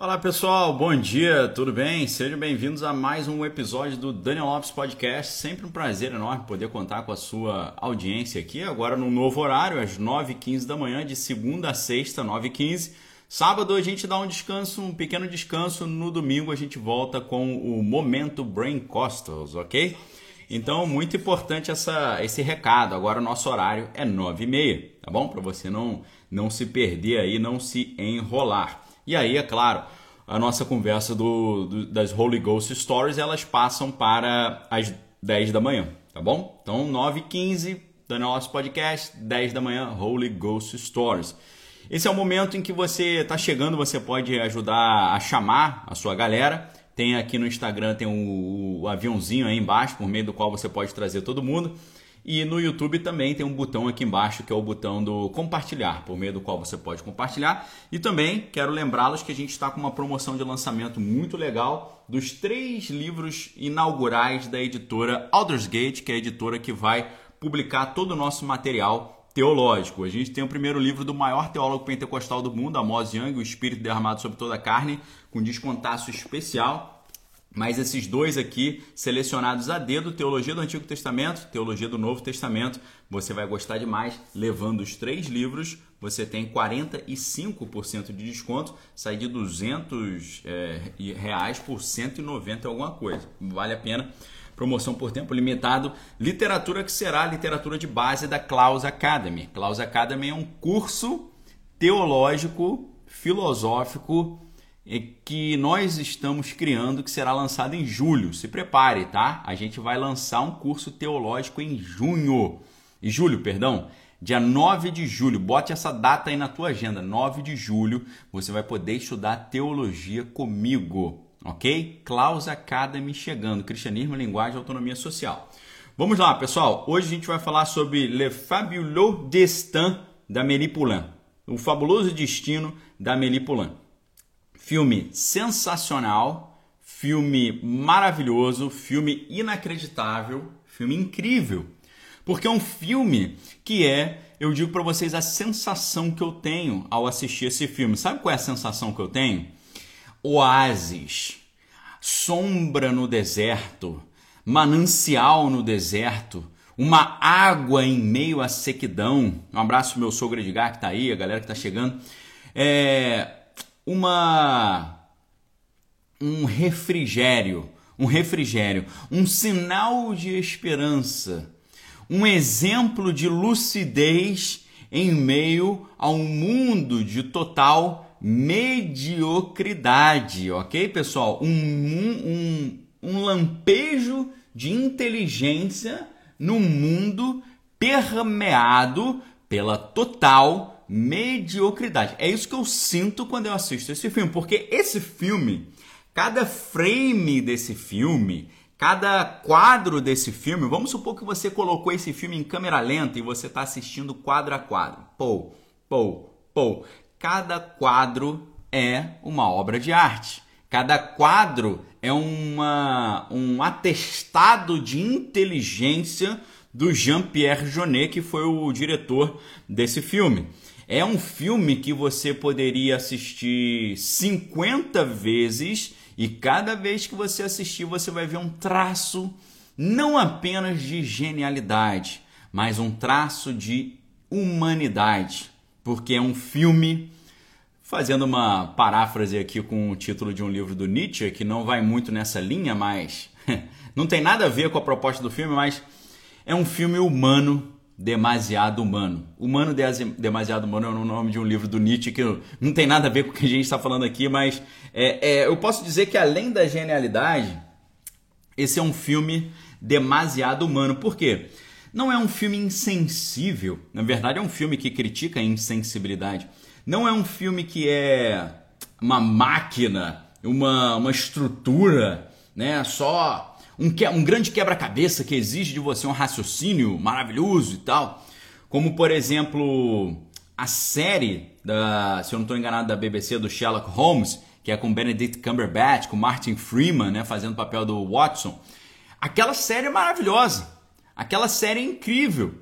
Olá pessoal, bom dia, tudo bem? Sejam bem-vindos a mais um episódio do Daniel Lopes Podcast. Sempre um prazer enorme poder contar com a sua audiência aqui, agora no novo horário, às 9h15 da manhã, de segunda a sexta, 9h15. Sábado a gente dá um descanso, um pequeno descanso. No domingo a gente volta com o Momento Brain Costals, ok? Então, muito importante essa, esse recado. Agora o nosso horário é 9h30, tá bom? Para você não, não se perder aí, não se enrolar. E aí, é claro, a nossa conversa do, do, das Holy Ghost Stories, elas passam para as 10 da manhã, tá bom? Então, 9 h 15 do nosso podcast, 10 da manhã, Holy Ghost Stories. Esse é o momento em que você está chegando, você pode ajudar a chamar a sua galera. Tem aqui no Instagram, tem o, o aviãozinho aí embaixo, por meio do qual você pode trazer todo mundo. E no YouTube também tem um botão aqui embaixo que é o botão do compartilhar, por meio do qual você pode compartilhar. E também quero lembrá-los que a gente está com uma promoção de lançamento muito legal dos três livros inaugurais da editora Aldersgate, que é a editora que vai publicar todo o nosso material teológico. A gente tem o primeiro livro do maior teólogo pentecostal do mundo, Amos Young, O Espírito Derramado sobre toda a Carne, com descontaço especial. Mas esses dois aqui, selecionados a dedo, Teologia do Antigo Testamento, Teologia do Novo Testamento, você vai gostar demais. Levando os três livros, você tem 45% de desconto, sai de 200 é, reais por 190 alguma coisa. Vale a pena. Promoção por tempo limitado. Literatura que será a literatura de base da Klaus Academy. Klaus Academy é um curso teológico, filosófico, que nós estamos criando que será lançado em julho. Se prepare, tá? A gente vai lançar um curso teológico em junho. Em julho, perdão. Dia 9 de julho. Bote essa data aí na tua agenda. 9 de julho, você vai poder estudar teologia comigo, OK? Klaus Academy chegando. Cristianismo, linguagem e autonomia social. Vamos lá, pessoal. Hoje a gente vai falar sobre Le Fabuleux Destin da Amélie Poulain. O fabuloso destino da Amélie Poulain. Filme sensacional, filme maravilhoso, filme inacreditável, filme incrível. Porque é um filme que é, eu digo para vocês, a sensação que eu tenho ao assistir esse filme. Sabe qual é a sensação que eu tenho? Oásis, sombra no deserto, manancial no deserto, uma água em meio à sequidão. Um abraço meu sogro Edgar que tá aí, a galera que tá chegando. É, uma um refrigério, um refrigério, um sinal de esperança, um exemplo de lucidez em meio a um mundo de total mediocridade, ok, pessoal? Um, um, um lampejo de inteligência num mundo permeado pela total mediocridade. É isso que eu sinto quando eu assisto esse filme, porque esse filme, cada frame desse filme, cada quadro desse filme, vamos supor que você colocou esse filme em câmera lenta e você está assistindo quadro a quadro. Pô, pô, pô. Cada quadro é uma obra de arte. Cada quadro é uma, um atestado de inteligência do Jean-Pierre Jeunet, que foi o diretor desse filme. É um filme que você poderia assistir 50 vezes e cada vez que você assistir você vai ver um traço não apenas de genialidade, mas um traço de humanidade, porque é um filme fazendo uma paráfrase aqui com o título de um livro do Nietzsche que não vai muito nessa linha, mas não tem nada a ver com a proposta do filme, mas é um filme humano demasiado humano. Humano demasiado humano é o nome de um livro do Nietzsche que não tem nada a ver com o que a gente está falando aqui, mas é, é, eu posso dizer que além da genialidade, esse é um filme demasiado humano. Por quê? Não é um filme insensível. Na verdade, é um filme que critica a insensibilidade. Não é um filme que é uma máquina, uma, uma estrutura, né? Só um, que, um grande quebra-cabeça que exige de você um raciocínio maravilhoso e tal. Como, por exemplo, a série, da, se eu não estou enganado, da BBC do Sherlock Holmes, que é com Benedict Cumberbatch, com Martin Freeman, né, fazendo o papel do Watson. Aquela série é maravilhosa. Aquela série é incrível.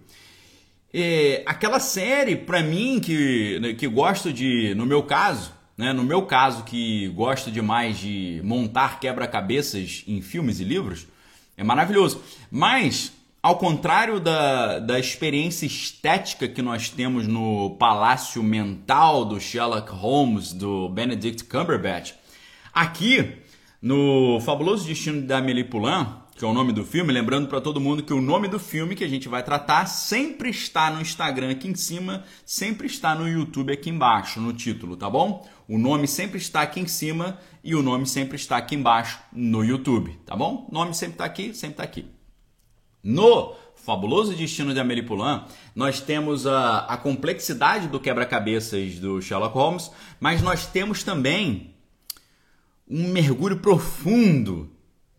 É, aquela série, para mim, que, que gosto de, no meu caso, né? No meu caso, que gosto demais de montar quebra-cabeças em filmes e livros, é maravilhoso. Mas, ao contrário da, da experiência estética que nós temos no palácio mental do Sherlock Holmes, do Benedict Cumberbatch, aqui no Fabuloso Destino da Amélie Poulain, que é o nome do filme, lembrando para todo mundo que o nome do filme que a gente vai tratar sempre está no Instagram aqui em cima, sempre está no YouTube aqui embaixo, no título, tá bom? O nome sempre está aqui em cima e o nome sempre está aqui embaixo no YouTube, tá bom? O nome sempre está aqui, sempre está aqui. No Fabuloso Destino de Amélie Poulain, nós temos a, a complexidade do quebra-cabeças do Sherlock Holmes, mas nós temos também um mergulho profundo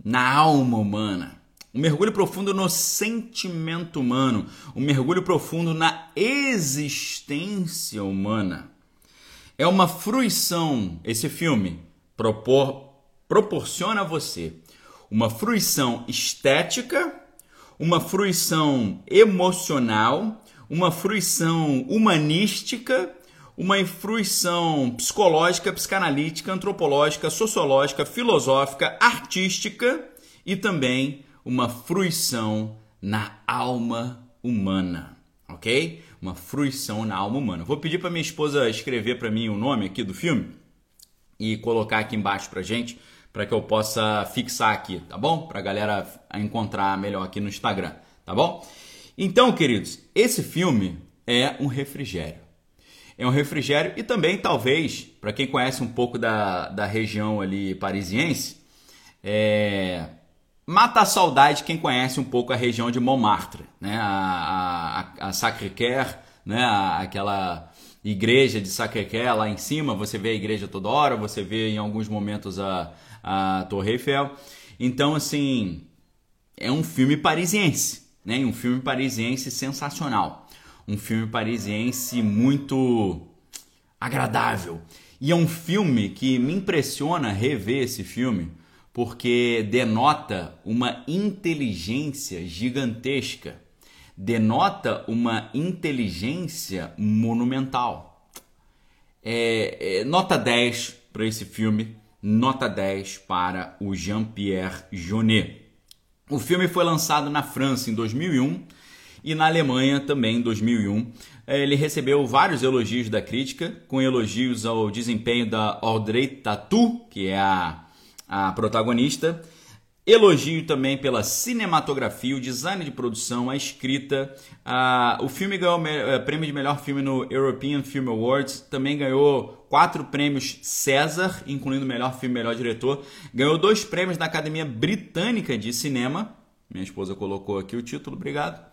na alma humana, um mergulho profundo no sentimento humano, um mergulho profundo na existência humana. É uma fruição, esse filme propor, proporciona a você uma fruição estética, uma fruição emocional, uma fruição humanística uma fruição psicológica, psicanalítica, antropológica, sociológica, filosófica, artística e também uma fruição na alma humana, ok? Uma fruição na alma humana. Vou pedir para minha esposa escrever para mim o nome aqui do filme e colocar aqui embaixo para gente, para que eu possa fixar aqui, tá bom? Para a galera encontrar melhor aqui no Instagram, tá bom? Então, queridos, esse filme é um refrigério é um refrigério e também, talvez, para quem conhece um pouco da, da região ali parisiense, é, mata a saudade quem conhece um pouco a região de Montmartre, né? a, a, a Sacré-Cœur, né? A, aquela igreja de Sacré-Cœur lá em cima, você vê a igreja toda hora, você vê em alguns momentos a, a Torre Eiffel. Então, assim, é um filme parisiense, né? um filme parisiense sensacional um filme parisiense muito agradável. E é um filme que me impressiona rever esse filme, porque denota uma inteligência gigantesca, denota uma inteligência monumental. É, é, nota 10 para esse filme, nota 10 para o Jean-Pierre Jeunet. O filme foi lançado na França em 2001 e na Alemanha também em 2001. É, ele recebeu vários elogios da crítica, com elogios ao desempenho da Audrey Tautou, que é a, a protagonista, elogio também pela cinematografia, o design de produção, a escrita. A, o filme ganhou o é, prêmio de melhor filme no European Film Awards, também ganhou quatro prêmios César, incluindo melhor filme e melhor diretor. Ganhou dois prêmios da Academia Britânica de Cinema. Minha esposa colocou aqui o título, obrigado.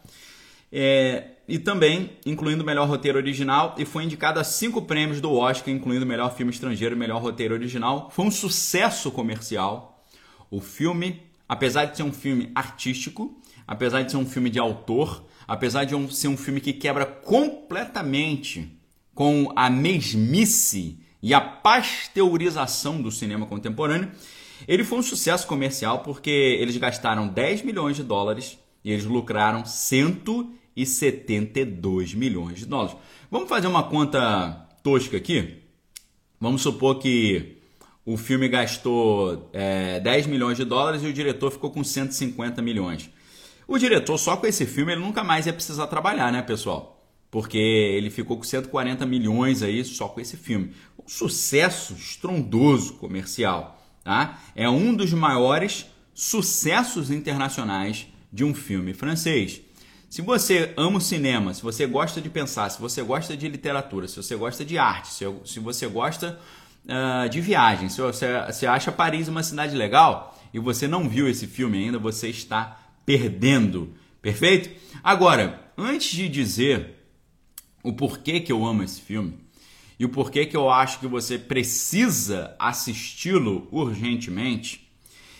É, e também incluindo melhor roteiro original e foi indicado a cinco prêmios do Oscar, incluindo melhor filme estrangeiro e melhor roteiro original. Foi um sucesso comercial. O filme, apesar de ser um filme artístico, apesar de ser um filme de autor, apesar de ser um filme que quebra completamente com a mesmice e a pasteurização do cinema contemporâneo, ele foi um sucesso comercial porque eles gastaram 10 milhões de dólares e eles lucraram 172 milhões de dólares. Vamos fazer uma conta tosca aqui? Vamos supor que o filme gastou é, 10 milhões de dólares e o diretor ficou com 150 milhões. O diretor, só com esse filme, ele nunca mais ia precisar trabalhar, né, pessoal? Porque ele ficou com 140 milhões aí só com esse filme. Um sucesso estrondoso comercial. Tá? É um dos maiores sucessos internacionais de um filme francês. Se você ama o cinema, se você gosta de pensar, se você gosta de literatura, se você gosta de arte, se, você gosta uh, de viagem, se você, você acha Paris uma cidade legal e você não viu esse filme ainda, você está perdendo. Perfeito? Agora, antes de dizer o porquê que eu amo esse filme e o porquê que eu acho que você precisa assisti-lo urgentemente,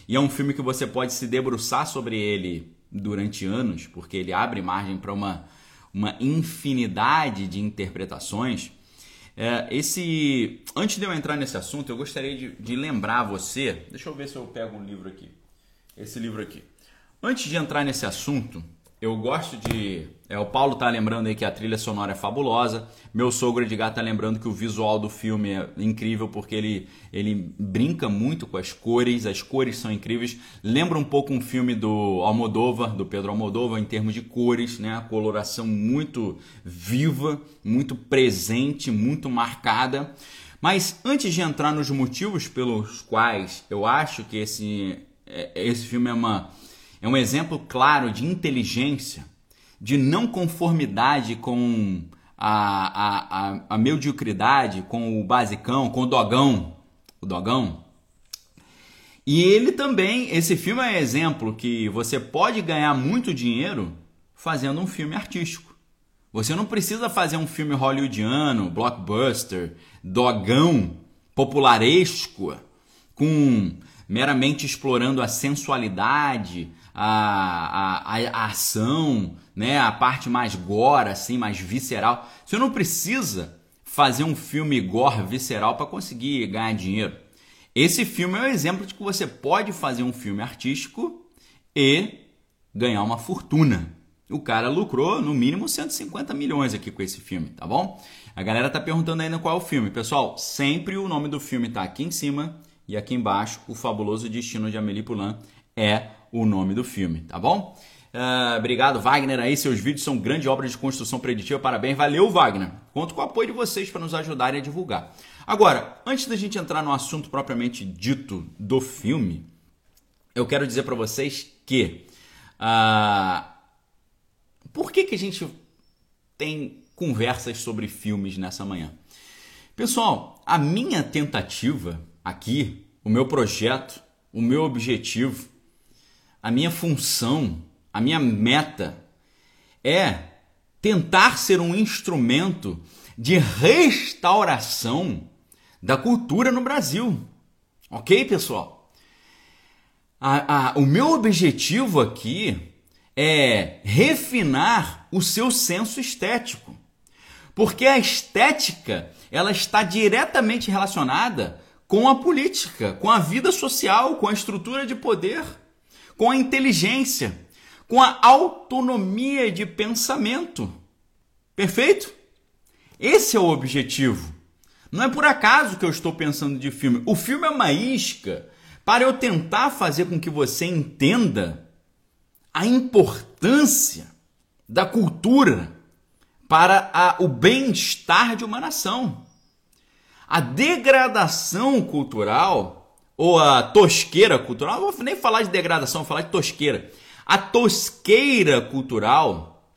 e é um filme que você pode se debruçar sobre ele durante anos, porque ele abre margem para uma, uma infinidade de interpretações. É, esse, antes de eu entrar nesse assunto, eu gostaria de, de lembrar você. Deixa eu ver se eu pego um livro aqui. Esse livro aqui. Antes de entrar nesse assunto, eu gosto de. É, o Paulo tá lembrando aí que a trilha sonora é fabulosa. Meu sogro Edgar tá lembrando que o visual do filme é incrível porque ele, ele brinca muito com as cores, as cores são incríveis. Lembra um pouco um filme do Almodóvar, do Pedro Almodóvar, em termos de cores, né? A coloração muito viva, muito presente, muito marcada. Mas antes de entrar nos motivos pelos quais eu acho que esse, é, esse filme é uma é um exemplo claro de inteligência, de não conformidade com a, a, a, a mediocridade, com o basicão, com o dogão. O dogão. E ele também, esse filme é um exemplo que você pode ganhar muito dinheiro fazendo um filme artístico. Você não precisa fazer um filme hollywoodiano, blockbuster, dogão, popularesco, com meramente explorando a sensualidade, a, a, a, ação, né, a parte mais gore, assim, mais visceral. Você não precisa fazer um filme gore visceral para conseguir ganhar dinheiro. Esse filme é um exemplo de que você pode fazer um filme artístico e ganhar uma fortuna. O cara lucrou no mínimo 150 milhões aqui com esse filme, tá bom? A galera tá perguntando ainda qual é o filme. Pessoal, sempre o nome do filme tá aqui em cima e aqui embaixo, O Fabuloso Destino de Amélie Poulain é o nome do filme, tá bom? Uh, obrigado, Wagner. Aí, seus vídeos são grande obra de construção preditiva. Parabéns. Valeu, Wagner. Conto com o apoio de vocês para nos ajudarem a divulgar. Agora, antes da gente entrar no assunto propriamente dito do filme, eu quero dizer para vocês que. Uh, por que, que a gente tem conversas sobre filmes nessa manhã? Pessoal, a minha tentativa aqui, o meu projeto, o meu objetivo a minha função, a minha meta é tentar ser um instrumento de restauração da cultura no Brasil. Ok, pessoal? A, a, o meu objetivo aqui é refinar o seu senso estético. Porque a estética ela está diretamente relacionada com a política, com a vida social, com a estrutura de poder com a inteligência, com a autonomia de pensamento. Perfeito? Esse é o objetivo. Não é por acaso que eu estou pensando de filme. O filme é uma isca para eu tentar fazer com que você entenda a importância da cultura para a, o bem-estar de uma nação. A degradação cultural ou a tosqueira cultural, não vou nem falar de degradação, vou falar de tosqueira. A tosqueira cultural,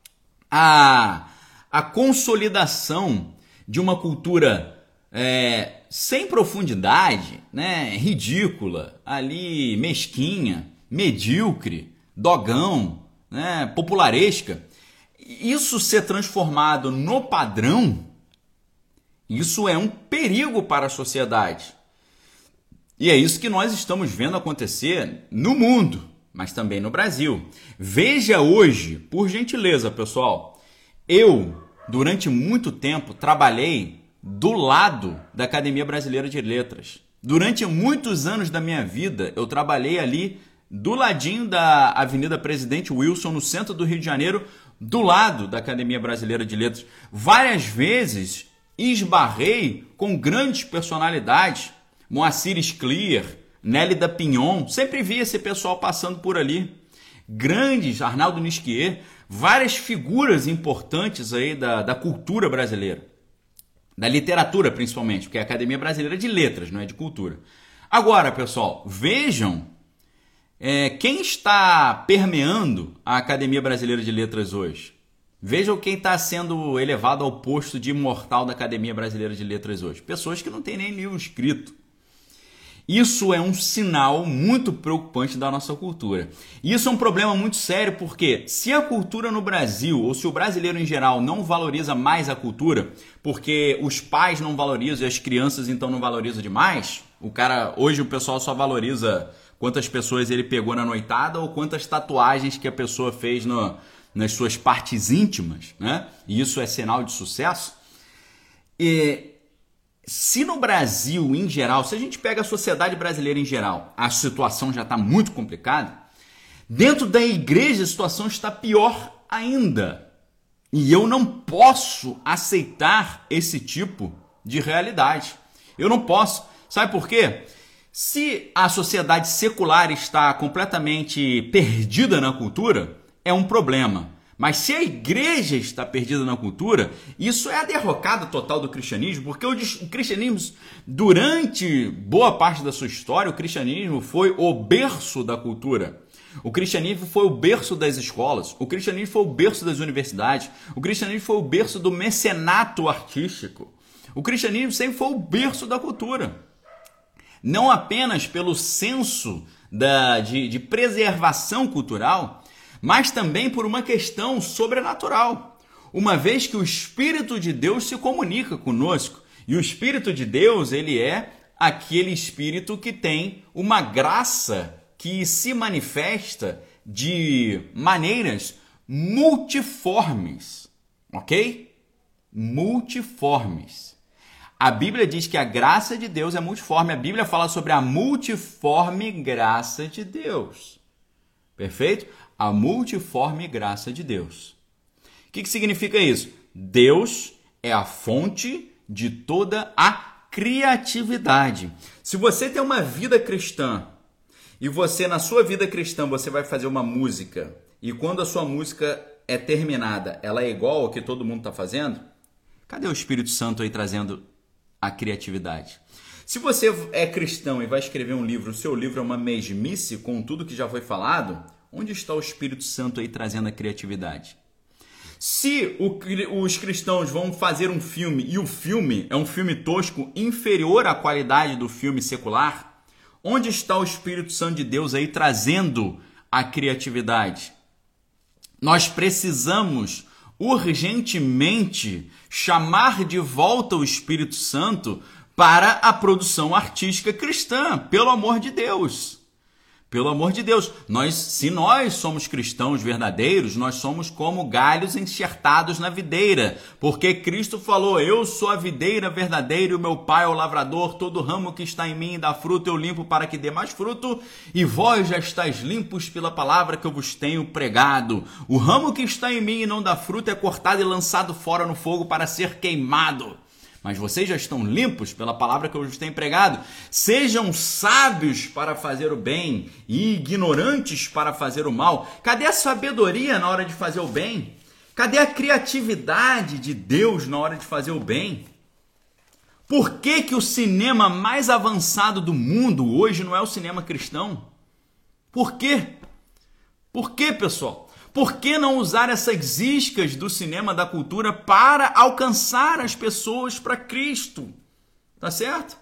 a, a consolidação de uma cultura é, sem profundidade, né, ridícula, ali mesquinha, medíocre, dogão, né, popularesca, isso ser transformado no padrão, isso é um perigo para a sociedade. E é isso que nós estamos vendo acontecer no mundo, mas também no Brasil. Veja hoje, por gentileza, pessoal, eu, durante muito tempo, trabalhei do lado da Academia Brasileira de Letras. Durante muitos anos da minha vida, eu trabalhei ali do ladinho da Avenida Presidente Wilson, no centro do Rio de Janeiro, do lado da Academia Brasileira de Letras. Várias vezes esbarrei com grandes personalidades Moacir Sclier, Nélida Pinhon, sempre vi esse pessoal passando por ali. Grandes, Arnaldo Nisquier, várias figuras importantes aí da, da cultura brasileira. Da literatura, principalmente, porque é a Academia Brasileira de Letras, não é de cultura. Agora, pessoal, vejam é, quem está permeando a Academia Brasileira de Letras hoje. Vejam quem está sendo elevado ao posto de imortal da Academia Brasileira de Letras hoje. Pessoas que não têm nem livro escrito. Isso é um sinal muito preocupante da nossa cultura. E isso é um problema muito sério porque se a cultura no Brasil, ou se o brasileiro em geral não valoriza mais a cultura, porque os pais não valorizam e as crianças então não valorizam demais, o cara, hoje o pessoal só valoriza quantas pessoas ele pegou na noitada ou quantas tatuagens que a pessoa fez no, nas suas partes íntimas, né? E isso é sinal de sucesso. E se no Brasil, em geral, se a gente pega a sociedade brasileira em geral, a situação já está muito complicada, Dentro da igreja a situação está pior ainda. E eu não posso aceitar esse tipo de realidade. Eu não posso. Sabe por quê? Se a sociedade secular está completamente perdida na cultura, é um problema. Mas se a igreja está perdida na cultura, isso é a derrocada total do cristianismo, porque o cristianismo, durante boa parte da sua história, o cristianismo foi o berço da cultura. O cristianismo foi o berço das escolas, o cristianismo foi o berço das universidades, o cristianismo foi o berço do mecenato artístico. O cristianismo sempre foi o berço da cultura. Não apenas pelo senso da, de, de preservação cultural, mas também por uma questão sobrenatural. Uma vez que o Espírito de Deus se comunica conosco, e o Espírito de Deus, ele é aquele espírito que tem uma graça que se manifesta de maneiras multiformes, ok? Multiformes. A Bíblia diz que a graça de Deus é multiforme. A Bíblia fala sobre a multiforme graça de Deus. Perfeito? A multiforme graça de Deus. O que, que significa isso? Deus é a fonte de toda a criatividade. Se você tem uma vida cristã e você na sua vida cristã você vai fazer uma música e quando a sua música é terminada, ela é igual ao que todo mundo está fazendo, cadê o Espírito Santo aí trazendo a criatividade? Se você é cristão e vai escrever um livro, o seu livro é uma mesmice com tudo que já foi falado, Onde está o Espírito Santo aí trazendo a criatividade? Se o, os cristãos vão fazer um filme e o filme é um filme tosco inferior à qualidade do filme secular, onde está o Espírito Santo de Deus aí trazendo a criatividade? Nós precisamos urgentemente chamar de volta o Espírito Santo para a produção artística cristã, pelo amor de Deus. Pelo amor de Deus, nós, se nós somos cristãos verdadeiros, nós somos como galhos enxertados na videira, porque Cristo falou: Eu sou a videira verdadeira e o meu Pai é o lavrador. Todo ramo que está em mim dá fruto, eu limpo para que dê mais fruto. E vós já estáis limpos pela palavra que eu vos tenho pregado. O ramo que está em mim e não dá fruto é cortado e lançado fora no fogo para ser queimado mas vocês já estão limpos pela palavra que eu vos tenho pregado. Sejam sábios para fazer o bem e ignorantes para fazer o mal. Cadê a sabedoria na hora de fazer o bem? Cadê a criatividade de Deus na hora de fazer o bem? Por que, que o cinema mais avançado do mundo hoje não é o cinema cristão? Por quê? Por quê, pessoal? Por que não usar essas iscas do cinema da cultura para alcançar as pessoas para Cristo? Tá certo?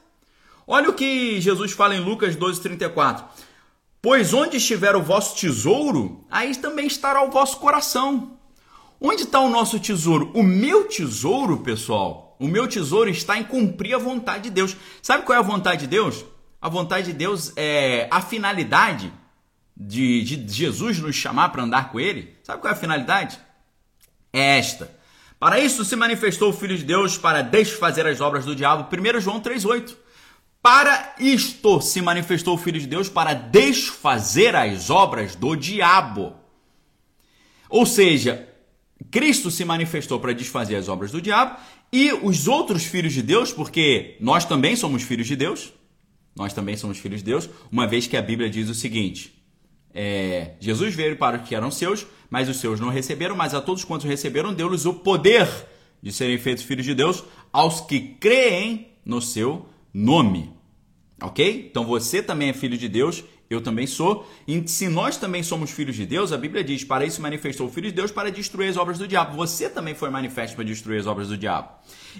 Olha o que Jesus fala em Lucas 12:34. Pois onde estiver o vosso tesouro, aí também estará o vosso coração. Onde está o nosso tesouro? O meu tesouro, pessoal, o meu tesouro está em cumprir a vontade de Deus. Sabe qual é a vontade de Deus? A vontade de Deus é a finalidade de, de Jesus nos chamar para andar com ele, sabe qual é a finalidade? É esta. Para isso se manifestou o Filho de Deus para desfazer as obras do diabo. 1 João 3,8. Para isto se manifestou o Filho de Deus para desfazer as obras do diabo. Ou seja, Cristo se manifestou para desfazer as obras do diabo e os outros filhos de Deus, porque nós também somos filhos de Deus, nós também somos filhos de Deus, uma vez que a Bíblia diz o seguinte: é, Jesus veio para os que eram seus, mas os seus não receberam, mas a todos quantos receberam, deu-lhes o poder de serem feitos filhos de Deus, aos que creem no seu nome. Ok? Então você também é filho de Deus, eu também sou. E se nós também somos filhos de Deus, a Bíblia diz: para isso manifestou o Filho de Deus para destruir as obras do diabo. Você também foi manifesto para destruir as obras do diabo.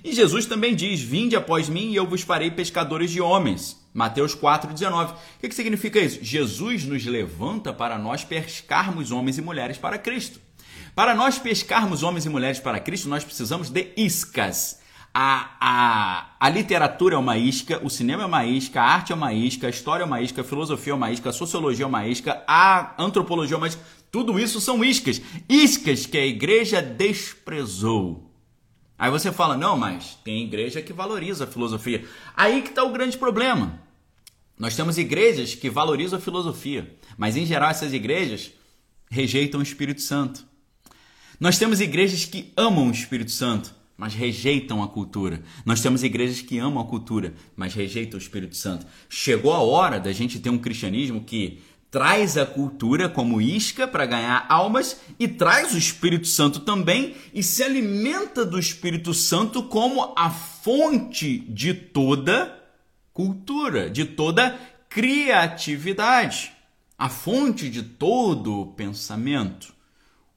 E Jesus também diz: Vinde após mim e eu vos farei pescadores de homens. Mateus 4,19. O que, que significa isso? Jesus nos levanta para nós pescarmos homens e mulheres para Cristo. Para nós pescarmos homens e mulheres para Cristo, nós precisamos de iscas. A, a, a literatura é uma isca, o cinema é uma isca, a arte é uma isca, a história é uma isca, a filosofia é uma isca, a sociologia é uma isca, a antropologia é uma isca. Tudo isso são iscas. Iscas que a igreja desprezou. Aí você fala, não, mas tem igreja que valoriza a filosofia. Aí que está o grande problema. Nós temos igrejas que valorizam a filosofia, mas em geral essas igrejas rejeitam o Espírito Santo. Nós temos igrejas que amam o Espírito Santo, mas rejeitam a cultura. Nós temos igrejas que amam a cultura, mas rejeitam o Espírito Santo. Chegou a hora da gente ter um cristianismo que traz a cultura como isca para ganhar almas e traz o Espírito Santo também e se alimenta do Espírito Santo como a fonte de toda cultura, de toda criatividade, a fonte de todo pensamento.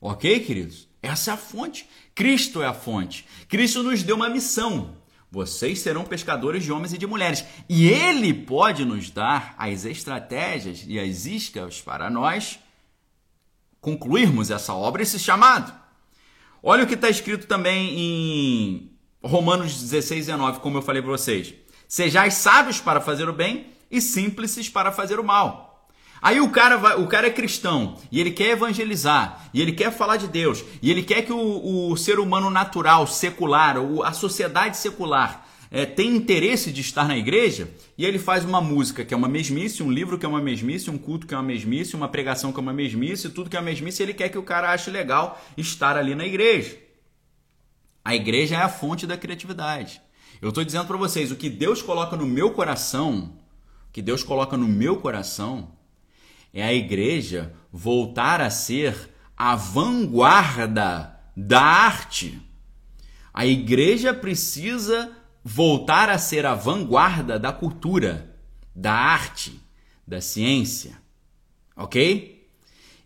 Ok, queridos? Essa é a fonte. Cristo é a fonte. Cristo nos deu uma missão. Vocês serão pescadores de homens e de mulheres. E Ele pode nos dar as estratégias e as iscas para nós concluirmos essa obra, esse chamado. Olha o que está escrito também em Romanos 16, 19, como eu falei para vocês. Sejais sábios para fazer o bem e simples para fazer o mal. Aí o cara, vai, o cara é cristão e ele quer evangelizar, e ele quer falar de Deus, e ele quer que o, o ser humano natural, secular, a sociedade secular é, interesse de estar na igreja, e ele faz uma música que é uma mesmice, um livro que é uma mesmice, um culto que é uma mesmice, uma pregação que é uma mesmice, tudo que é uma mesmice, ele quer que o cara ache legal estar ali na igreja. A igreja é a fonte da criatividade. Eu estou dizendo para vocês, o que Deus coloca no meu coração, o que Deus coloca no meu coração, é a igreja voltar a ser a vanguarda da arte. A igreja precisa voltar a ser a vanguarda da cultura, da arte, da ciência. Ok?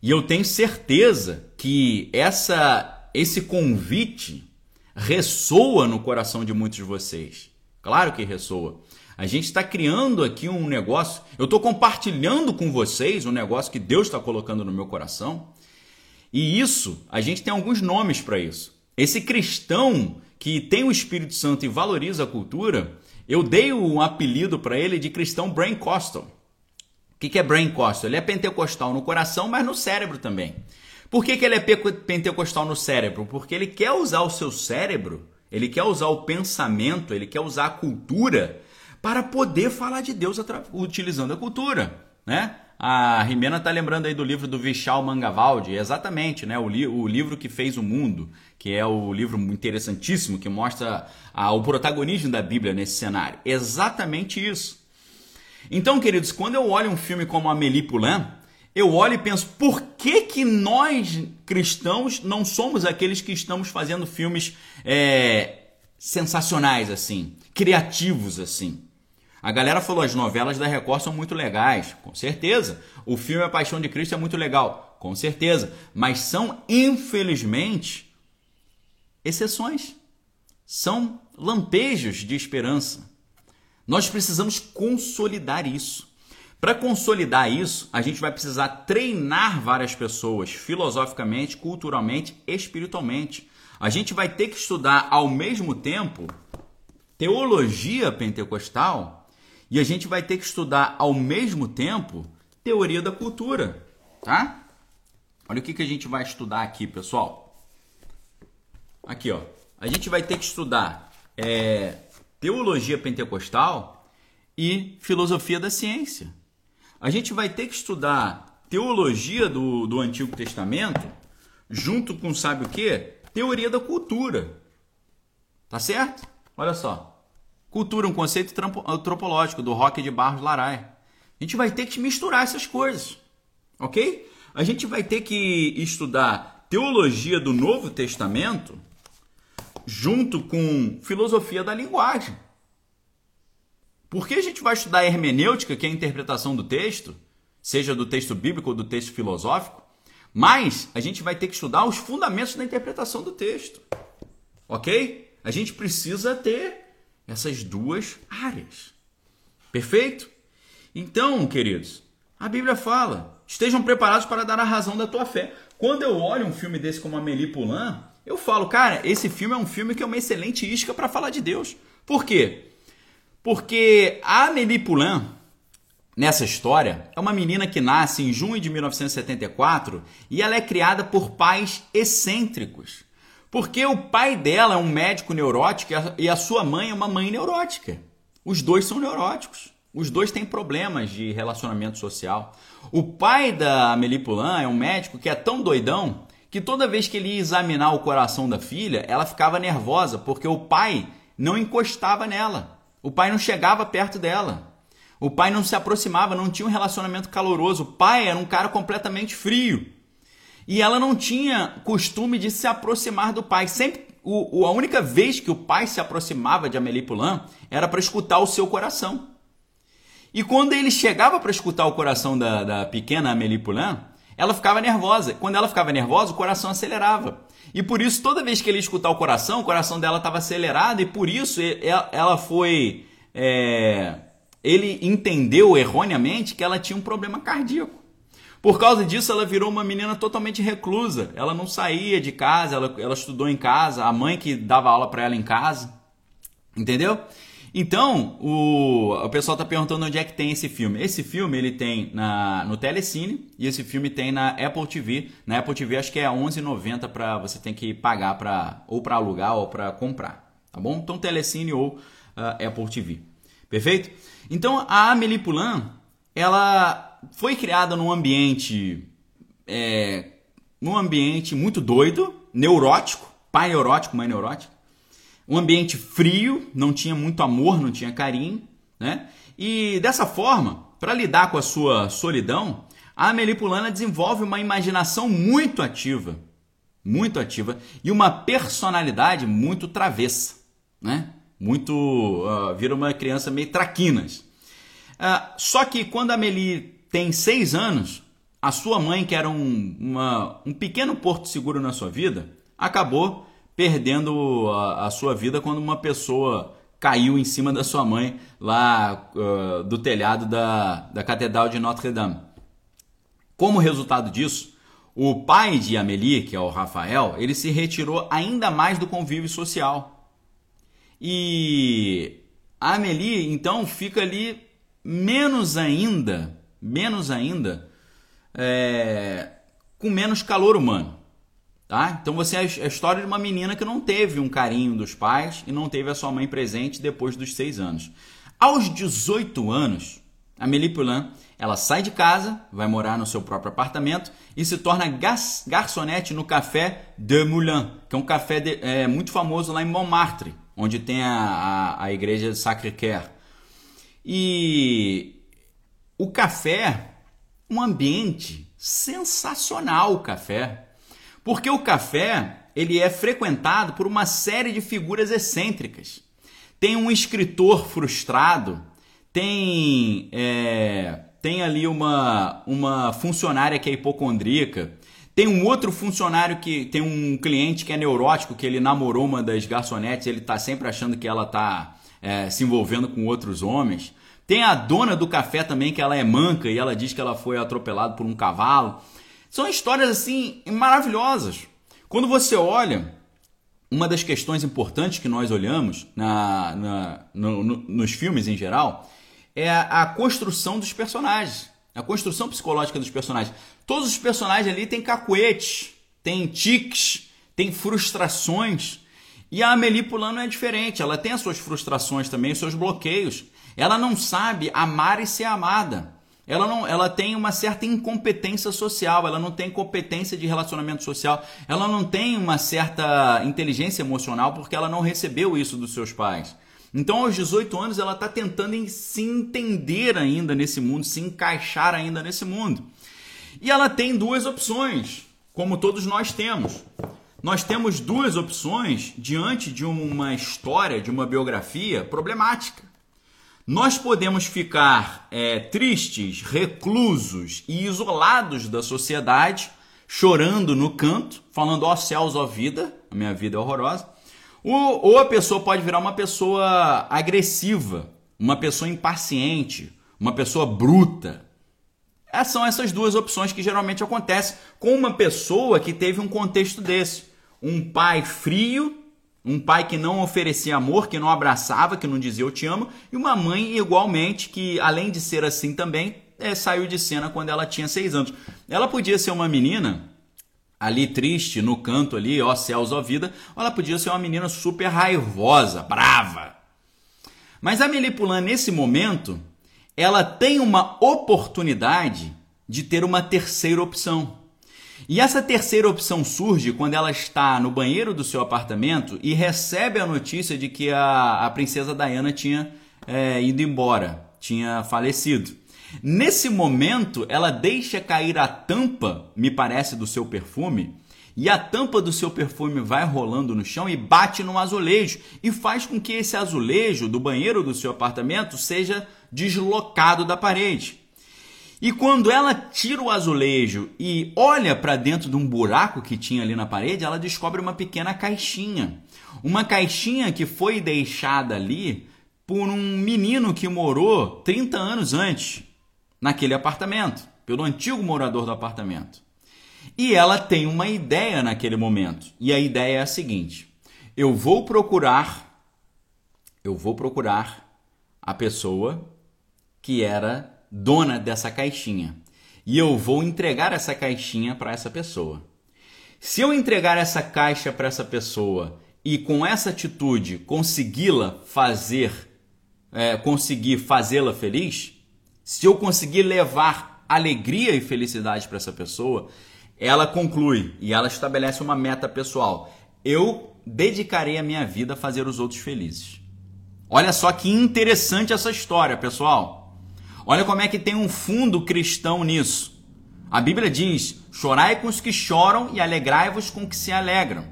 E eu tenho certeza que essa esse convite ressoa no coração de muitos de vocês. Claro que ressoa. A gente está criando aqui um negócio. Eu estou compartilhando com vocês um negócio que Deus está colocando no meu coração. E isso, a gente tem alguns nomes para isso. Esse cristão que tem o Espírito Santo e valoriza a cultura, eu dei um apelido para ele de cristão brain costal. O que, que é brain costal? Ele é pentecostal no coração, mas no cérebro também. Por que, que ele é pentecostal no cérebro? Porque ele quer usar o seu cérebro, ele quer usar o pensamento, ele quer usar a cultura para poder falar de Deus utilizando a cultura, né? A Rimena está lembrando aí do livro do Vishal Mangavaldi, exatamente, né? O, li o, livro que fez o mundo, que é o livro interessantíssimo que mostra a, o protagonismo da Bíblia nesse cenário. Exatamente isso. Então, queridos, quando eu olho um filme como Amélie Poulain, eu olho e penso, por que, que nós cristãos não somos aqueles que estamos fazendo filmes é, sensacionais assim, criativos assim? A galera falou, as novelas da Record são muito legais, com certeza. O filme A Paixão de Cristo é muito legal, com certeza. Mas são, infelizmente, exceções. São lampejos de esperança. Nós precisamos consolidar isso. Para consolidar isso, a gente vai precisar treinar várias pessoas filosoficamente, culturalmente, espiritualmente. A gente vai ter que estudar ao mesmo tempo teologia pentecostal e a gente vai ter que estudar ao mesmo tempo teoria da cultura, tá? Olha o que, que a gente vai estudar aqui, pessoal. Aqui, ó. A gente vai ter que estudar é, teologia pentecostal e filosofia da ciência. A gente vai ter que estudar teologia do, do Antigo Testamento junto com, sabe o que? Teoria da cultura. Tá certo? Olha só. Cultura, um conceito antropológico do Roque de Barros Laray. A gente vai ter que misturar essas coisas, ok? A gente vai ter que estudar teologia do Novo Testamento junto com filosofia da linguagem. Porque a gente vai estudar hermenêutica, que é a interpretação do texto, seja do texto bíblico ou do texto filosófico, mas a gente vai ter que estudar os fundamentos da interpretação do texto. Ok? A gente precisa ter essas duas áreas. Perfeito? Então, queridos, a Bíblia fala: estejam preparados para dar a razão da tua fé. Quando eu olho um filme desse como Amélie Poulain, eu falo, cara, esse filme é um filme que é uma excelente isca para falar de Deus. Por quê? Porque a Amélie Poulain, nessa história, é uma menina que nasce em junho de 1974 e ela é criada por pais excêntricos. Porque o pai dela é um médico neurótico e a sua mãe é uma mãe neurótica. Os dois são neuróticos. Os dois têm problemas de relacionamento social. O pai da Amélie Poulain é um médico que é tão doidão que toda vez que ele ia examinar o coração da filha, ela ficava nervosa porque o pai não encostava nela. O pai não chegava perto dela. O pai não se aproximava, não tinha um relacionamento caloroso. O pai era um cara completamente frio. E ela não tinha costume de se aproximar do pai. Sempre o, a única vez que o pai se aproximava de Amélie Poulain era para escutar o seu coração. E quando ele chegava para escutar o coração da, da pequena Amélie Poulain, ela ficava nervosa. Quando ela ficava nervosa, o coração acelerava. E por isso, toda vez que ele escutar o coração, o coração dela estava acelerado e por isso ela foi. É, ele entendeu erroneamente que ela tinha um problema cardíaco. Por causa disso, ela virou uma menina totalmente reclusa. Ela não saía de casa, ela, ela estudou em casa, a mãe que dava aula para ela em casa. Entendeu? Então, o, o pessoal está perguntando onde é que tem esse filme. Esse filme ele tem na, no Telecine e esse filme tem na Apple TV. Na Apple TV acho que é 11,90 para você tem que pagar para ou para alugar ou para comprar, tá bom? Então Telecine ou uh, Apple TV. Perfeito? Então a Amélie Poulain, ela foi criada num ambiente é, num ambiente muito doido, neurótico, pai neurótico, mãe neurótica. Um ambiente frio, não tinha muito amor, não tinha carinho, né? E dessa forma, para lidar com a sua solidão, a Amélie Poulain desenvolve uma imaginação muito ativa, muito ativa e uma personalidade muito travessa, né? Muito uh, vira uma criança meio traquinas. Uh, só que quando a Amélie tem seis anos, a sua mãe, que era um, uma, um pequeno porto seguro na sua vida, acabou perdendo a, a, sua vida quando uma pessoa caiu em cima da sua mãe lá uh, do telhado da, da Catedral de Notre-Dame. Como resultado disso, o pai de Amélie, que é o Rafael, ele se retirou ainda mais do convívio social. E a Amélie, então, fica ali menos ainda menos ainda, é, com menos calor humano. Tá? Então você é a história de uma menina que não teve um carinho dos pais e não teve a sua mãe presente depois dos seis anos. Aos 18 anos, a Amélie Poulain ela sai de casa, vai morar no seu próprio apartamento e se torna garçonete no café de Moulin, que é um café de, é, muito famoso lá em Montmartre, onde tem a, a, a igreja Sacré-Cœur. E o café, um ambiente sensacional o café. Porque o café, ele é frequentado por uma série de figuras excêntricas. Tem um escritor frustrado, tem é, tem ali uma, uma funcionária que é hipocondríaca, tem um outro funcionário que tem um cliente que é neurótico, que ele namorou uma das garçonetes, ele está sempre achando que ela está é, se envolvendo com outros homens. Tem a dona do café também, que ela é manca e ela diz que ela foi atropelada por um cavalo. São histórias assim maravilhosas. Quando você olha, uma das questões importantes que nós olhamos na, na no, no, nos filmes em geral é a, a construção dos personagens, a construção psicológica dos personagens. Todos os personagens ali têm cacuetes, têm tiques, têm frustrações. E a Amélie Poulain não é diferente, ela tem as suas frustrações também, os seus bloqueios. Ela não sabe amar e ser amada. Ela, não, ela tem uma certa incompetência social, ela não tem competência de relacionamento social, ela não tem uma certa inteligência emocional porque ela não recebeu isso dos seus pais. Então, aos 18 anos, ela está tentando se entender ainda nesse mundo, se encaixar ainda nesse mundo. E ela tem duas opções, como todos nós temos. Nós temos duas opções diante de uma história, de uma biografia problemática. Nós podemos ficar é, tristes, reclusos e isolados da sociedade, chorando no canto, falando, ó oh, céus, ó oh, vida, a minha vida é horrorosa. Ou, ou a pessoa pode virar uma pessoa agressiva, uma pessoa impaciente, uma pessoa bruta. São essas duas opções que geralmente acontecem com uma pessoa que teve um contexto desse. Um pai frio um pai que não oferecia amor, que não abraçava, que não dizia eu te amo, e uma mãe igualmente que, além de ser assim também, é, saiu de cena quando ela tinha seis anos. Ela podia ser uma menina ali triste, no canto ali, ó céus, ó vida, ou ela podia ser uma menina super raivosa, brava. Mas a Melipulã, nesse momento, ela tem uma oportunidade de ter uma terceira opção. E essa terceira opção surge quando ela está no banheiro do seu apartamento e recebe a notícia de que a, a princesa Diana tinha é, ido embora, tinha falecido. Nesse momento, ela deixa cair a tampa, me parece, do seu perfume, e a tampa do seu perfume vai rolando no chão e bate no azulejo e faz com que esse azulejo do banheiro do seu apartamento seja deslocado da parede. E quando ela tira o azulejo e olha para dentro de um buraco que tinha ali na parede, ela descobre uma pequena caixinha. Uma caixinha que foi deixada ali por um menino que morou 30 anos antes naquele apartamento, pelo antigo morador do apartamento. E ela tem uma ideia naquele momento. E a ideia é a seguinte: eu vou procurar eu vou procurar a pessoa que era dona dessa caixinha. E eu vou entregar essa caixinha para essa pessoa. Se eu entregar essa caixa para essa pessoa e com essa atitude consegui-la fazer, é, conseguir fazê-la feliz, se eu conseguir levar alegria e felicidade para essa pessoa, ela conclui e ela estabelece uma meta pessoal. Eu dedicarei a minha vida a fazer os outros felizes. Olha só que interessante essa história, pessoal. Olha como é que tem um fundo cristão nisso. A Bíblia diz: chorai com os que choram e alegrai-vos com os que se alegram.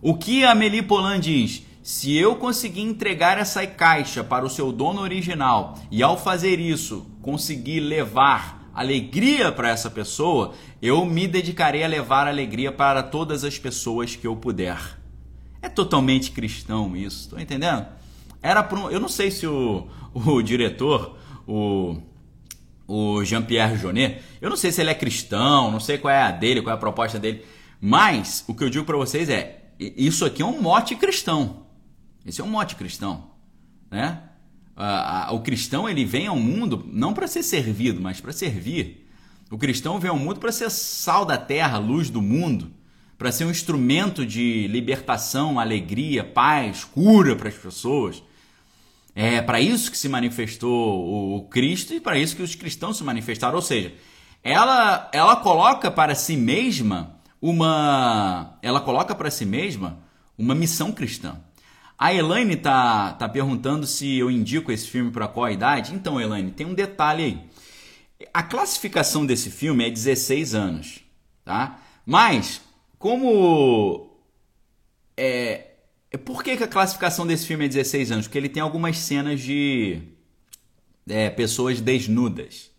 O que a Meli Polan diz? Se eu conseguir entregar essa caixa para o seu dono original e ao fazer isso conseguir levar alegria para essa pessoa, eu me dedicarei a levar alegria para todas as pessoas que eu puder. É totalmente cristão isso, estou entendendo? Era um, eu não sei se o, o diretor o, o Jean-Pierre Jeunet. Eu não sei se ele é cristão, não sei qual é a dele, qual é a proposta dele, mas o que eu digo para vocês é: isso aqui é um mote cristão. Esse é um mote cristão, né? o cristão ele vem ao mundo não para ser servido, mas para servir. O cristão vem ao mundo para ser sal da terra, luz do mundo, para ser um instrumento de libertação, alegria, paz, cura para as pessoas. É para isso que se manifestou o Cristo e para isso que os cristãos se manifestaram. Ou seja, ela, ela coloca para si mesma uma ela coloca para si mesma uma missão cristã. A Elaine tá, tá perguntando se eu indico esse filme para qual idade. Então, Elaine, tem um detalhe aí. A classificação desse filme é 16 anos, tá? Mas, como é, por que, que, a classificação desse filme é 16 anos? Porque ele tem algumas cenas de é, pessoas desnudas.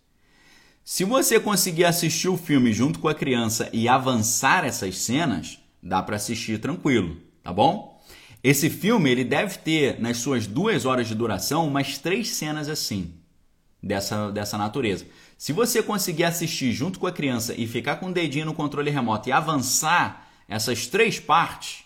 Se você conseguir assistir o filme junto com a criança e avançar essas cenas, dá para assistir tranquilo, tá bom? Esse filme ele deve ter nas suas duas horas de duração umas três cenas assim dessa, dessa natureza. Se você conseguir assistir junto com a criança e ficar com o dedinho no controle remoto e avançar essas três partes,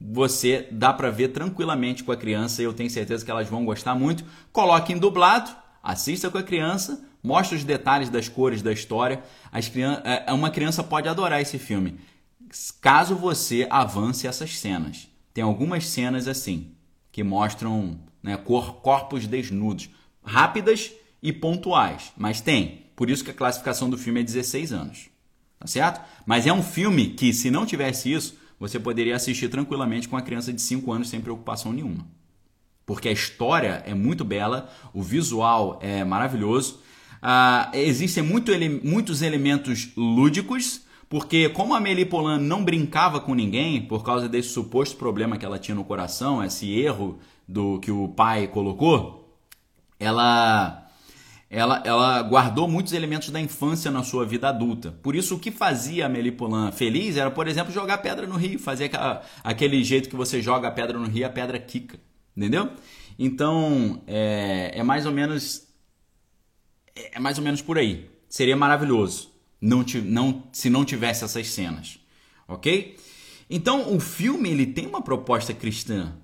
você dá para ver tranquilamente com a criança e eu tenho certeza que elas vão gostar muito. Coloque em dublado, assista com a criança, mostre os detalhes das cores da história. As é, é, uma criança pode adorar esse filme, caso você avance essas cenas. Tem algumas cenas assim que mostram né, corpos desnudos, rápidas e pontuais, mas tem. Por isso que a classificação do filme é 16 anos, tá certo? Mas é um filme que, se não tivesse isso, você poderia assistir tranquilamente com a criança de 5 anos sem preocupação nenhuma. Porque a história é muito bela, o visual é maravilhoso, uh, existem muito ele muitos elementos lúdicos, porque como a Amélie Polan não brincava com ninguém por causa desse suposto problema que ela tinha no coração, esse erro do que o pai colocou, ela ela, ela guardou muitos elementos da infância na sua vida adulta. Por isso, o que fazia a Melipolan feliz era, por exemplo, jogar pedra no rio, fazer aquela, aquele jeito que você joga a pedra no rio, a pedra quica. Entendeu? Então, é, é mais ou menos. É mais ou menos por aí. Seria maravilhoso não, não, se não tivesse essas cenas. Ok? Então, o filme ele tem uma proposta cristã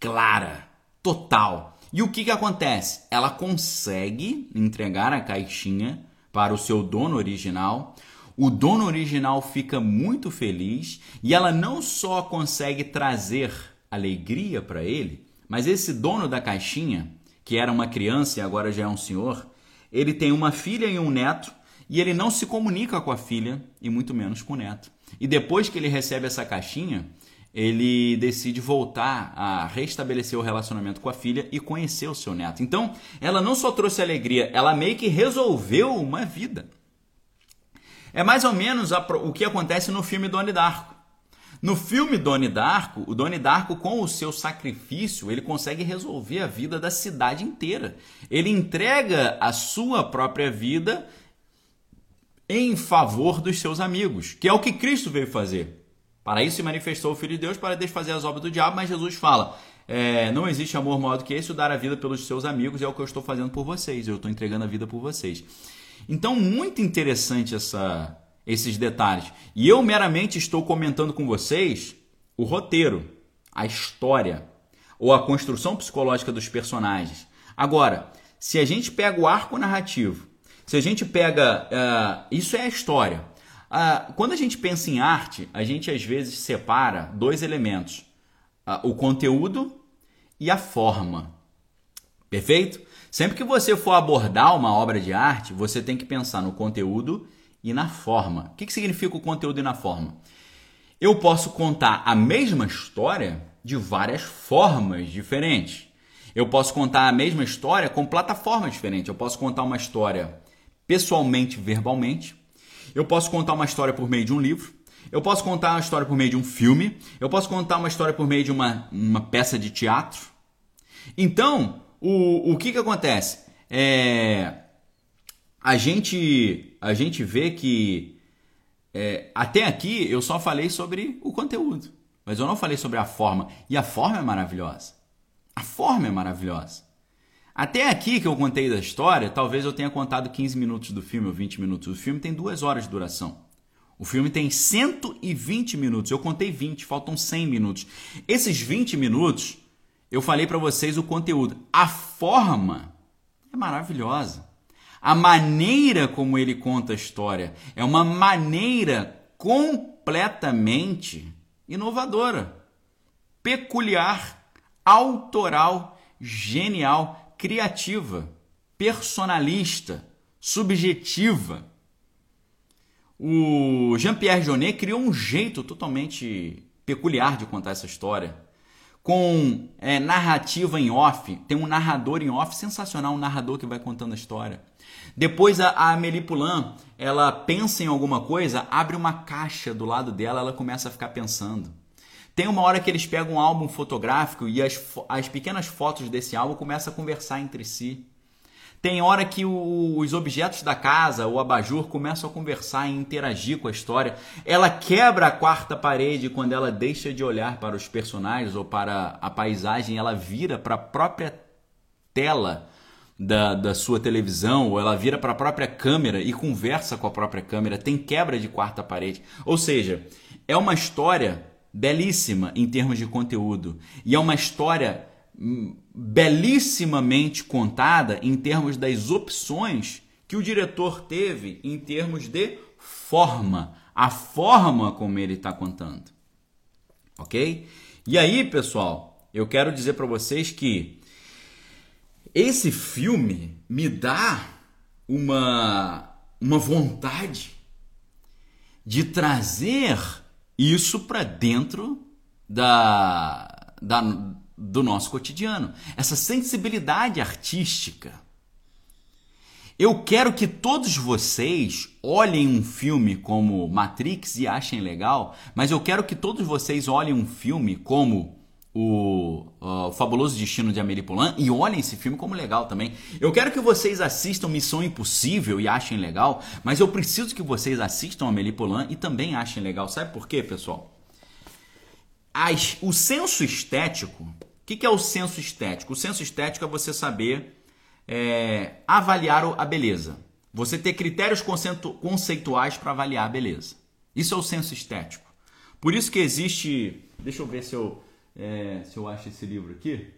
clara, total. E o que, que acontece? Ela consegue entregar a caixinha para o seu dono original. O dono original fica muito feliz e ela não só consegue trazer alegria para ele, mas esse dono da caixinha, que era uma criança e agora já é um senhor, ele tem uma filha e um neto e ele não se comunica com a filha e muito menos com o neto. E depois que ele recebe essa caixinha, ele decide voltar a restabelecer o relacionamento com a filha e conhecer o seu neto. Então, ela não só trouxe alegria, ela meio que resolveu uma vida. É mais ou menos o que acontece no filme Doni Darko. No filme Doni Darko, o Doni Darko, com o seu sacrifício, ele consegue resolver a vida da cidade inteira. Ele entrega a sua própria vida em favor dos seus amigos, que é o que Cristo veio fazer. Para isso se manifestou o Filho de Deus para desfazer as obras do diabo, mas Jesus fala: é, não existe amor maior do que esse, dar a vida pelos seus amigos, é o que eu estou fazendo por vocês, eu estou entregando a vida por vocês. Então, muito interessante essa, esses detalhes. E eu meramente estou comentando com vocês o roteiro, a história, ou a construção psicológica dos personagens. Agora, se a gente pega o arco narrativo, se a gente pega. Uh, isso é a história. Ah, quando a gente pensa em arte, a gente às vezes separa dois elementos: ah, o conteúdo e a forma. Perfeito? Sempre que você for abordar uma obra de arte, você tem que pensar no conteúdo e na forma. O que, que significa o conteúdo e na forma? Eu posso contar a mesma história de várias formas diferentes. Eu posso contar a mesma história com plataformas diferentes. Eu posso contar uma história pessoalmente, verbalmente. Eu posso contar uma história por meio de um livro. Eu posso contar uma história por meio de um filme. Eu posso contar uma história por meio de uma, uma peça de teatro. Então, o, o que, que acontece? É, a, gente, a gente vê que é, até aqui eu só falei sobre o conteúdo, mas eu não falei sobre a forma. E a forma é maravilhosa. A forma é maravilhosa. Até aqui que eu contei da história, talvez eu tenha contado 15 minutos do filme ou 20 minutos. O filme tem duas horas de duração. O filme tem 120 minutos. Eu contei 20, faltam 100 minutos. Esses 20 minutos, eu falei para vocês o conteúdo. A forma é maravilhosa. A maneira como ele conta a história é uma maneira completamente inovadora, peculiar, autoral, genial criativa, personalista, subjetiva. O Jean-Pierre Jeunet criou um jeito totalmente peculiar de contar essa história. Com é, narrativa em off, tem um narrador em off sensacional, um narrador que vai contando a história. Depois a, a Amélie Poulain, ela pensa em alguma coisa, abre uma caixa do lado dela, ela começa a ficar pensando. Tem uma hora que eles pegam um álbum fotográfico e as, as pequenas fotos desse álbum começam a conversar entre si. Tem hora que o, os objetos da casa, o abajur, começam a conversar e interagir com a história. Ela quebra a quarta parede quando ela deixa de olhar para os personagens ou para a paisagem, ela vira para a própria tela da, da sua televisão, ou ela vira para a própria câmera e conversa com a própria câmera. Tem quebra de quarta parede. Ou seja, é uma história belíssima em termos de conteúdo e é uma história hum, belíssimamente contada em termos das opções que o diretor teve em termos de forma, a forma como ele está contando, ok? E aí, pessoal, eu quero dizer para vocês que esse filme me dá uma uma vontade de trazer isso para dentro da, da, do nosso cotidiano. Essa sensibilidade artística. Eu quero que todos vocês olhem um filme como Matrix e achem legal, mas eu quero que todos vocês olhem um filme como o, o Fabuloso Destino de Amélie Poulain e olhem esse filme como legal também. Eu quero que vocês assistam Missão Impossível e achem legal, mas eu preciso que vocês assistam Amélie Poulain e também achem legal. Sabe por quê, pessoal? As, o senso estético, o que, que, é o senso estético? O senso estético é você saber é, avaliar a beleza. Você ter critérios conceituais para avaliar a beleza. Isso é o senso estético. Por isso que existe. Deixa eu ver se eu é, se eu acho esse livro aqui.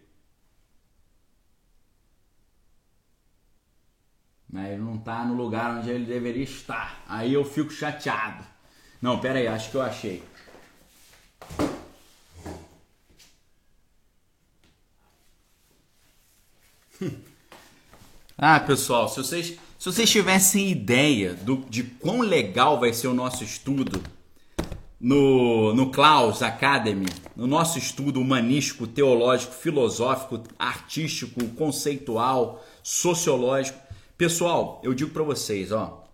Mas ele não está no lugar onde ele deveria estar. Aí eu fico chateado. Não, pera aí, acho que eu achei. Ah, pessoal, se vocês, se vocês tivessem ideia do, de quão legal vai ser o nosso estudo no, no Klaus Academy, no nosso estudo humanístico, teológico, filosófico, artístico, conceitual, sociológico. Pessoal, eu digo para vocês, ó,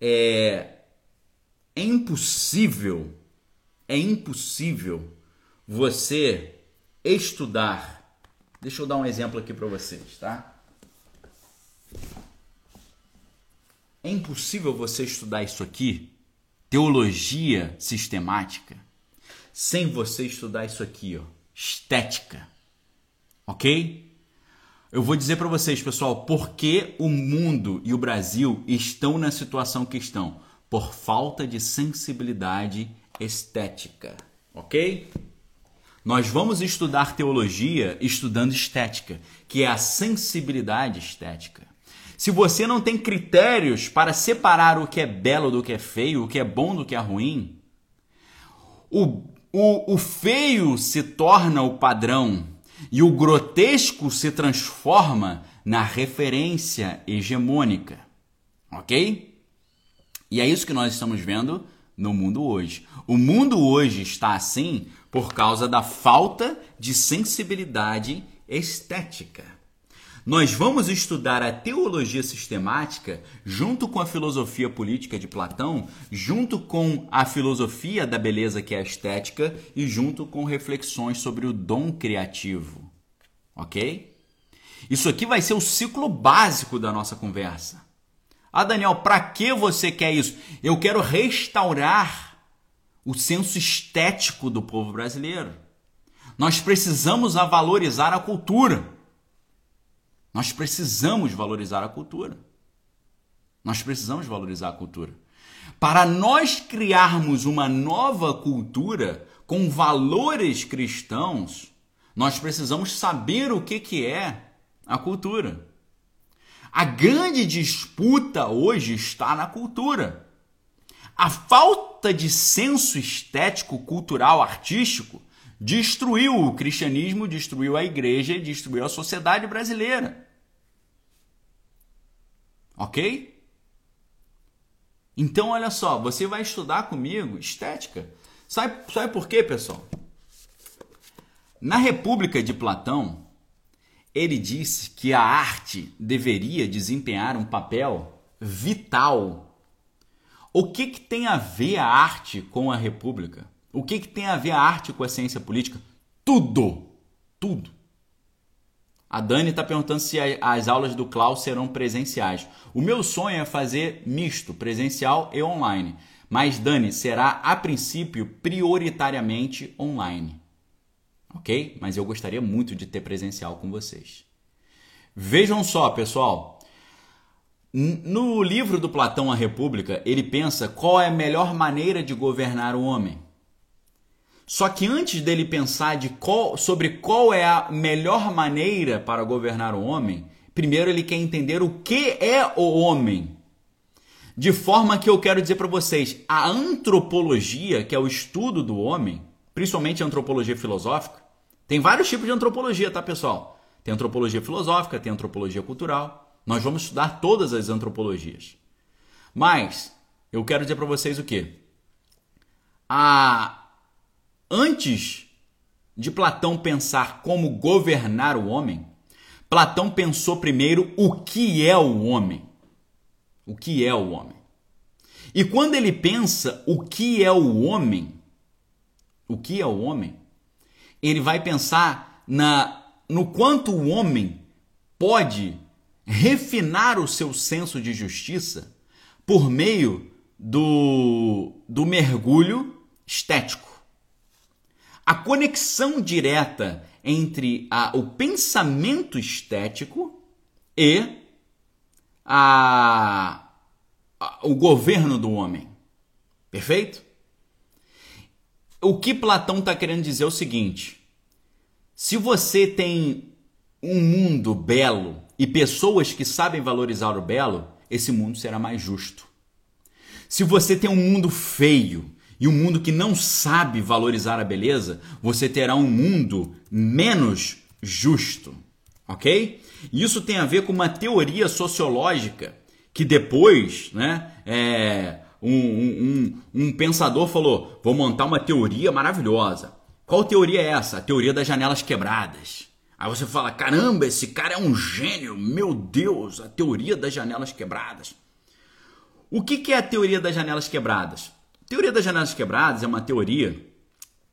é, é impossível, é impossível você estudar. Deixa eu dar um exemplo aqui para vocês, tá? É impossível você estudar isso aqui, teologia sistemática, sem você estudar isso aqui, ó, estética. OK? Eu vou dizer para vocês, pessoal, por que o mundo e o Brasil estão na situação que estão por falta de sensibilidade estética, OK? Nós vamos estudar teologia estudando estética, que é a sensibilidade estética. Se você não tem critérios para separar o que é belo do que é feio, o que é bom do que é ruim, o, o, o feio se torna o padrão e o grotesco se transforma na referência hegemônica. Ok? E é isso que nós estamos vendo no mundo hoje. O mundo hoje está assim por causa da falta de sensibilidade estética. Nós vamos estudar a teologia sistemática junto com a filosofia política de Platão, junto com a filosofia da beleza que é a estética e junto com reflexões sobre o dom criativo. OK? Isso aqui vai ser o ciclo básico da nossa conversa. Ah, Daniel, para que você quer isso? Eu quero restaurar o senso estético do povo brasileiro. Nós precisamos a valorizar a cultura. Nós precisamos valorizar a cultura. Nós precisamos valorizar a cultura. Para nós criarmos uma nova cultura com valores cristãos, nós precisamos saber o que, que é a cultura. A grande disputa hoje está na cultura. A falta de senso estético, cultural, artístico destruiu o cristianismo, destruiu a igreja e destruiu a sociedade brasileira. Ok? Então, olha só, você vai estudar comigo estética. Sabe, sabe por quê, pessoal? Na República de Platão, ele disse que a arte deveria desempenhar um papel vital. O que, que tem a ver a arte com a República? O que, que tem a ver a arte com a ciência política? Tudo! Tudo. A Dani está perguntando se as aulas do Klaus serão presenciais. O meu sonho é fazer misto, presencial e online. Mas, Dani, será a princípio prioritariamente online. Ok? Mas eu gostaria muito de ter presencial com vocês. Vejam só, pessoal. No livro do Platão A República, ele pensa qual é a melhor maneira de governar o homem. Só que antes dele pensar de qual, sobre qual é a melhor maneira para governar o homem, primeiro ele quer entender o que é o homem. De forma que eu quero dizer para vocês, a antropologia, que é o estudo do homem, principalmente a antropologia filosófica, tem vários tipos de antropologia, tá, pessoal? Tem antropologia filosófica, tem antropologia cultural. Nós vamos estudar todas as antropologias. Mas eu quero dizer para vocês o quê? A Antes de Platão pensar como governar o homem, Platão pensou primeiro o que é o homem. O que é o homem? E quando ele pensa o que é o homem, o que é o homem, ele vai pensar na no quanto o homem pode refinar o seu senso de justiça por meio do, do mergulho estético a conexão direta entre a, o pensamento estético e a, a, o governo do homem. Perfeito? O que Platão está querendo dizer é o seguinte: se você tem um mundo belo e pessoas que sabem valorizar o belo, esse mundo será mais justo. Se você tem um mundo feio e um mundo que não sabe valorizar a beleza, você terá um mundo menos justo. Ok? Isso tem a ver com uma teoria sociológica que depois, né, é, um, um, um, pensador falou: vou montar uma teoria maravilhosa. Qual teoria é essa? A teoria das janelas quebradas. Aí você fala: caramba, esse cara é um gênio, meu Deus, a teoria das janelas quebradas. O que, que é a teoria das janelas quebradas? Teoria das janelas quebradas é uma teoria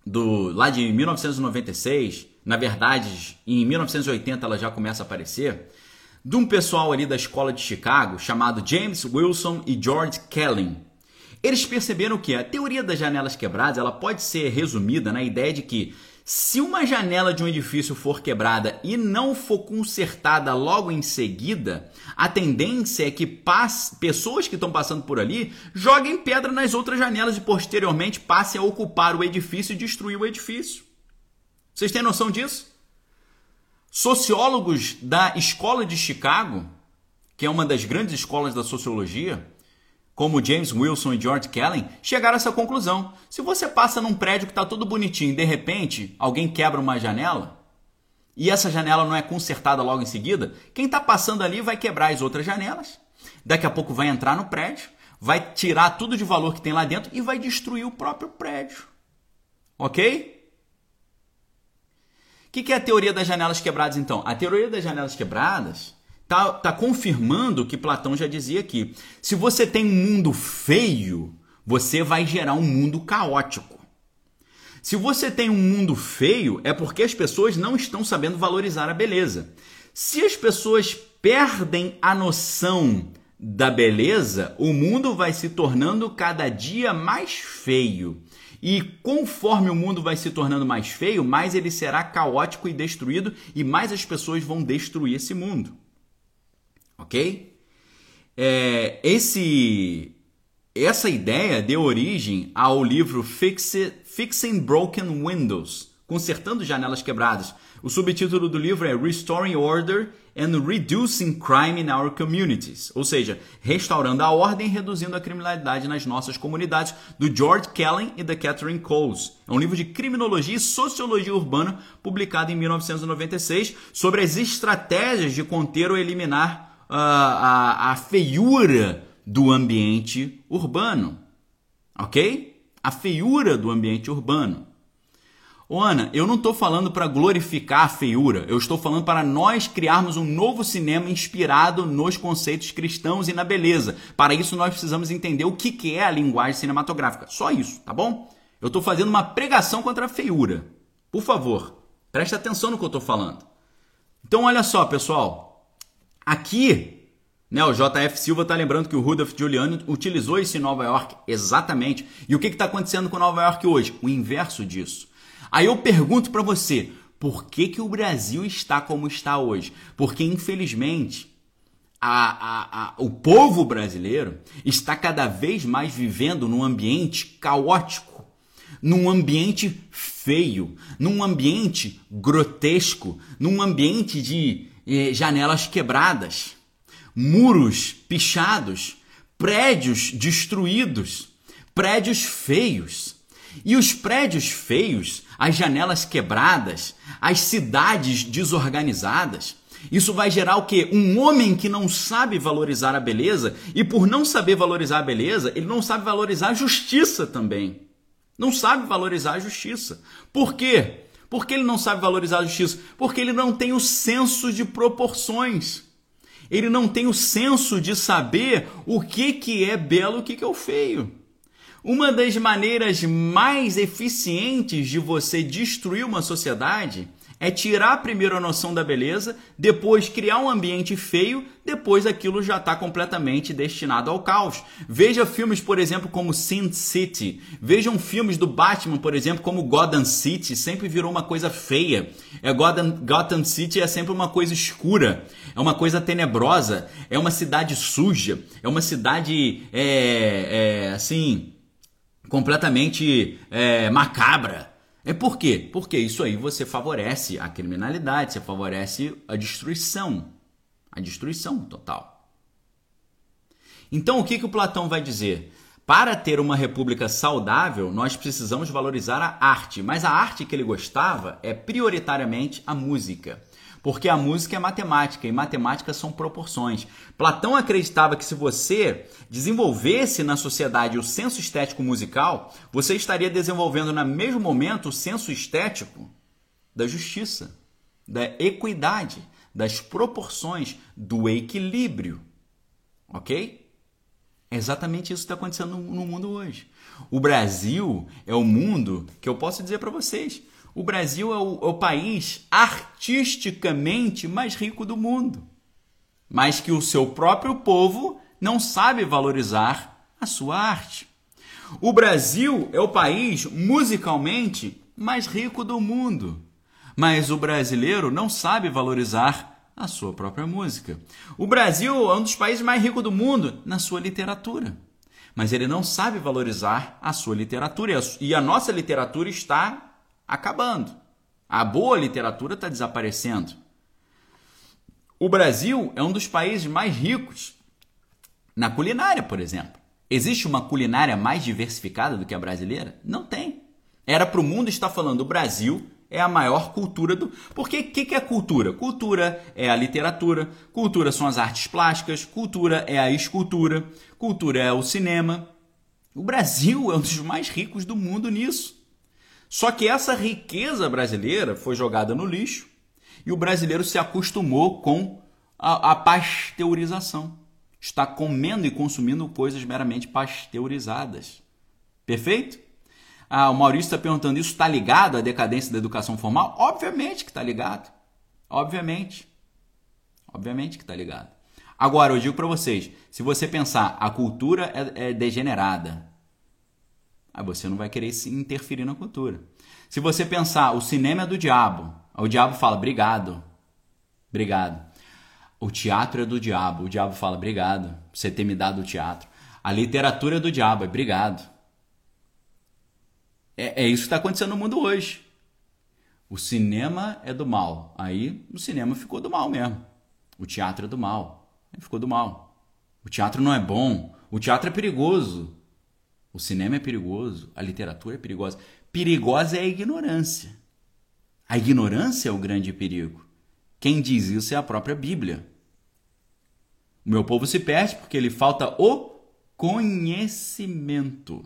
do lá de 1996, na verdade, em 1980 ela já começa a aparecer, de um pessoal ali da escola de Chicago chamado James Wilson e George Kelly. Eles perceberam que a teoria das janelas quebradas ela pode ser resumida na ideia de que se uma janela de um edifício for quebrada e não for consertada logo em seguida, a tendência é que pessoas que estão passando por ali joguem pedra nas outras janelas e posteriormente passem a ocupar o edifício e destruir o edifício. Vocês têm noção disso? Sociólogos da Escola de Chicago, que é uma das grandes escolas da sociologia, como James Wilson e George Kellen, chegaram a essa conclusão. Se você passa num prédio que está todo bonitinho e de repente alguém quebra uma janela e essa janela não é consertada logo em seguida, quem está passando ali vai quebrar as outras janelas, daqui a pouco vai entrar no prédio, vai tirar tudo de valor que tem lá dentro e vai destruir o próprio prédio. Ok? O que, que é a teoria das janelas quebradas então? A teoria das janelas quebradas Está tá confirmando o que Platão já dizia aqui. Se você tem um mundo feio, você vai gerar um mundo caótico. Se você tem um mundo feio, é porque as pessoas não estão sabendo valorizar a beleza. Se as pessoas perdem a noção da beleza, o mundo vai se tornando cada dia mais feio. E conforme o mundo vai se tornando mais feio, mais ele será caótico e destruído, e mais as pessoas vão destruir esse mundo ok? É, esse, essa ideia deu origem ao livro Fix, Fixing Broken Windows, Consertando Janelas Quebradas. O subtítulo do livro é Restoring Order and Reducing Crime in Our Communities, ou seja, restaurando a ordem e reduzindo a criminalidade nas nossas comunidades, do George Kellen e da Catherine Coles. É um livro de criminologia e sociologia urbana publicado em 1996 sobre as estratégias de conter ou eliminar a, a, feiura do ambiente urbano. Ok? A feiura do ambiente urbano. Ô Ana, eu não estou falando para glorificar a feiura, eu estou falando para nós criarmos um novo cinema inspirado nos conceitos cristãos e na beleza. Para isso, nós precisamos entender o que, que é a linguagem cinematográfica. Só isso, tá bom? Eu estou fazendo uma pregação contra a feiura. Por favor, preste atenção no que eu estou falando. Então, olha só, pessoal. Aqui, né, o JF Silva está lembrando que o Rudolph Giuliani utilizou isso em Nova York exatamente. E o que está acontecendo com Nova York hoje? O inverso disso. Aí eu pergunto para você, por que, que o Brasil está como está hoje? Porque, infelizmente, a, a, a, o povo brasileiro está cada vez mais vivendo num ambiente caótico, num ambiente feio, num ambiente grotesco, num ambiente de janelas quebradas, muros pichados, prédios destruídos, prédios feios. E os prédios feios, as janelas quebradas, as cidades desorganizadas, isso vai gerar o quê? Um homem que não sabe valorizar a beleza e por não saber valorizar a beleza, ele não sabe valorizar a justiça também. Não sabe valorizar a justiça. Por quê? Por que ele não sabe valorizar a justiça? Porque ele não tem o senso de proporções. Ele não tem o senso de saber o que, que é belo e o que, que é o feio. Uma das maneiras mais eficientes de você destruir uma sociedade é tirar primeiro a noção da beleza, depois criar um ambiente feio, depois aquilo já está completamente destinado ao caos. Veja filmes, por exemplo, como Sin City. Vejam filmes do Batman, por exemplo, como Gotham City, sempre virou uma coisa feia. É Gotham, Gotham City é sempre uma coisa escura, é uma coisa tenebrosa, é uma cidade suja, é uma cidade é, é assim completamente é, macabra. É por quê? Porque isso aí você favorece a criminalidade, você favorece a destruição. A destruição total. Então, o que, que o Platão vai dizer? Para ter uma república saudável, nós precisamos valorizar a arte, mas a arte que ele gostava é prioritariamente a música. Porque a música é matemática e matemática são proporções. Platão acreditava que se você desenvolvesse na sociedade o senso estético musical, você estaria desenvolvendo no mesmo momento o senso estético da justiça, da equidade, das proporções, do equilíbrio. Ok? É exatamente isso que está acontecendo no mundo hoje. O Brasil é o mundo que eu posso dizer para vocês. O Brasil é o, é o, país artisticamente mais rico do mundo, mas que o seu próprio povo não sabe valorizar a sua arte. O Brasil é o país musicalmente mais rico do mundo, mas o brasileiro não sabe valorizar a sua própria música. O Brasil é um dos países mais ricos do mundo na sua literatura mas ele não sabe valorizar a sua literatura e a nossa literatura está acabando. A boa literatura está desaparecendo. O Brasil é um dos países mais ricos na culinária, por exemplo. Existe uma culinária mais diversificada do que a brasileira? Não tem. Era para o mundo estar falando o Brasil é a maior cultura do. Porque o que, que é cultura? Cultura é a literatura, cultura são as artes plásticas, cultura é a escultura, cultura é o cinema. O Brasil é um dos mais ricos do mundo nisso. Só que essa riqueza brasileira foi jogada no lixo e o brasileiro se acostumou com a, a pasteurização. Está comendo e consumindo coisas meramente pasteurizadas. Perfeito? Ah, o Maurício está perguntando: isso está ligado à decadência da educação formal? Obviamente que está ligado. Obviamente. Obviamente que está ligado. Agora, eu digo para vocês: se você pensar a cultura é, é degenerada, aí você não vai querer se interferir na cultura. Se você pensar o cinema é do diabo, o diabo fala obrigado, obrigado. O teatro é do diabo, o diabo fala obrigado por você ter me dado o teatro. A literatura é do diabo, é obrigado. É, é isso que está acontecendo no mundo hoje. O cinema é do mal. Aí o cinema ficou do mal mesmo. O teatro é do mal. Ficou do mal. O teatro não é bom. O teatro é perigoso. O cinema é perigoso. A literatura é perigosa. Perigosa é a ignorância. A ignorância é o grande perigo. Quem diz isso é a própria Bíblia. O meu povo se perde porque lhe falta o conhecimento.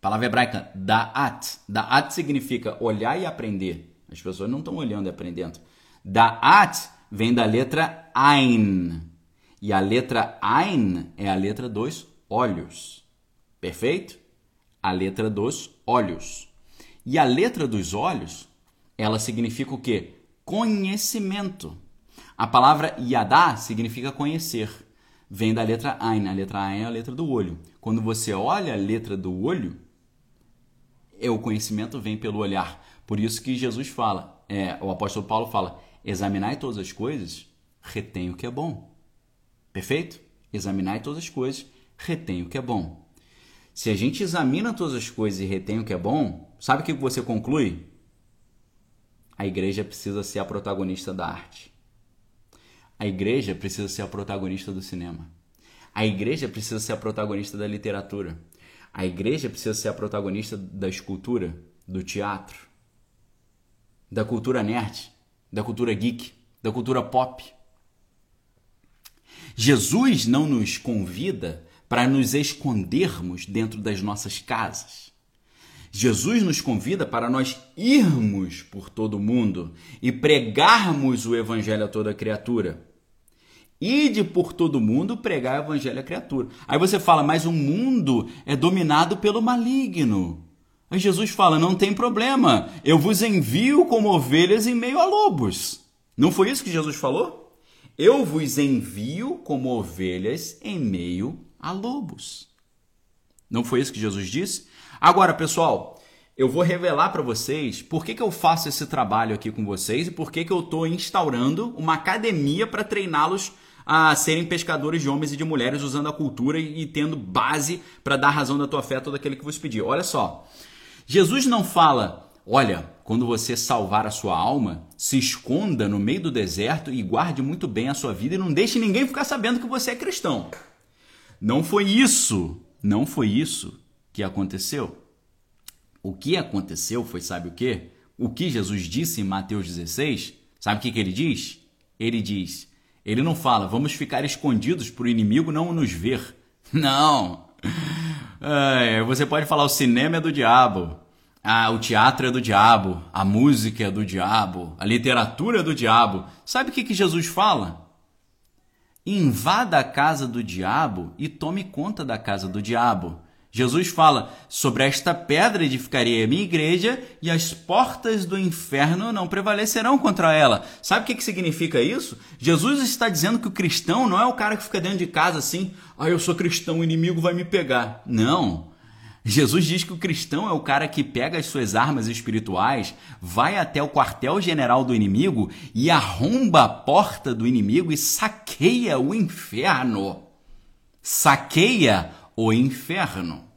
Palavra hebraica, da'at. Da'at significa olhar e aprender. As pessoas não estão olhando e aprendendo. Da'at vem da letra Ain. E a letra Ain é a letra dos olhos. Perfeito? A letra dos olhos. E a letra dos olhos, ela significa o quê? Conhecimento. A palavra yadá significa conhecer. Vem da letra Ain. A letra Ain é a letra do olho. Quando você olha a letra do olho, é o conhecimento vem pelo olhar. Por isso que Jesus fala, é, o apóstolo Paulo fala: examinai todas as coisas, retém o que é bom. Perfeito? Examinai todas as coisas, retém o que é bom. Se a gente examina todas as coisas e retém o que é bom, sabe o que você conclui? A igreja precisa ser a protagonista da arte. A igreja precisa ser a protagonista do cinema. A igreja precisa ser a protagonista da literatura. A igreja precisa ser a protagonista da escultura, do teatro, da cultura nerd, da cultura geek, da cultura pop. Jesus não nos convida para nos escondermos dentro das nossas casas. Jesus nos convida para nós irmos por todo o mundo e pregarmos o evangelho a toda criatura. Ide por todo mundo pregar o evangelho à criatura. Aí você fala, mas o mundo é dominado pelo maligno. Aí Jesus fala: não tem problema, eu vos envio como ovelhas em meio a lobos. Não foi isso que Jesus falou? Eu vos envio como ovelhas em meio a lobos. Não foi isso que Jesus disse? Agora, pessoal, eu vou revelar para vocês por que, que eu faço esse trabalho aqui com vocês e por que, que eu estou instaurando uma academia para treiná-los a serem pescadores de homens e de mulheres usando a cultura e tendo base para dar razão da tua fé a todo aquele que vos pedir. Olha só, Jesus não fala, olha, quando você salvar a sua alma, se esconda no meio do deserto e guarde muito bem a sua vida e não deixe ninguém ficar sabendo que você é cristão. Não foi isso, não foi isso que aconteceu. O que aconteceu foi, sabe o que? O que Jesus disse em Mateus 16? Sabe o que, que ele diz? Ele diz: ele não fala, vamos ficar escondidos para o inimigo não nos ver. Não! É, você pode falar, o cinema é do diabo, ah, o teatro é do diabo, a música é do diabo, a literatura é do diabo. Sabe o que, que Jesus fala? Invada a casa do diabo e tome conta da casa do diabo. Jesus fala: Sobre esta pedra edificarei a minha igreja e as portas do inferno não prevalecerão contra ela. Sabe o que, significa isso? Jesus está dizendo que o cristão não é o cara que fica dentro de casa assim, ah, eu sou cristão, o inimigo vai me pegar. Não. Jesus diz que o cristão é o cara que pega as suas armas espirituais, vai até o quartel-general do inimigo e arromba a porta do inimigo e saqueia o inferno. Saqueia o inferno.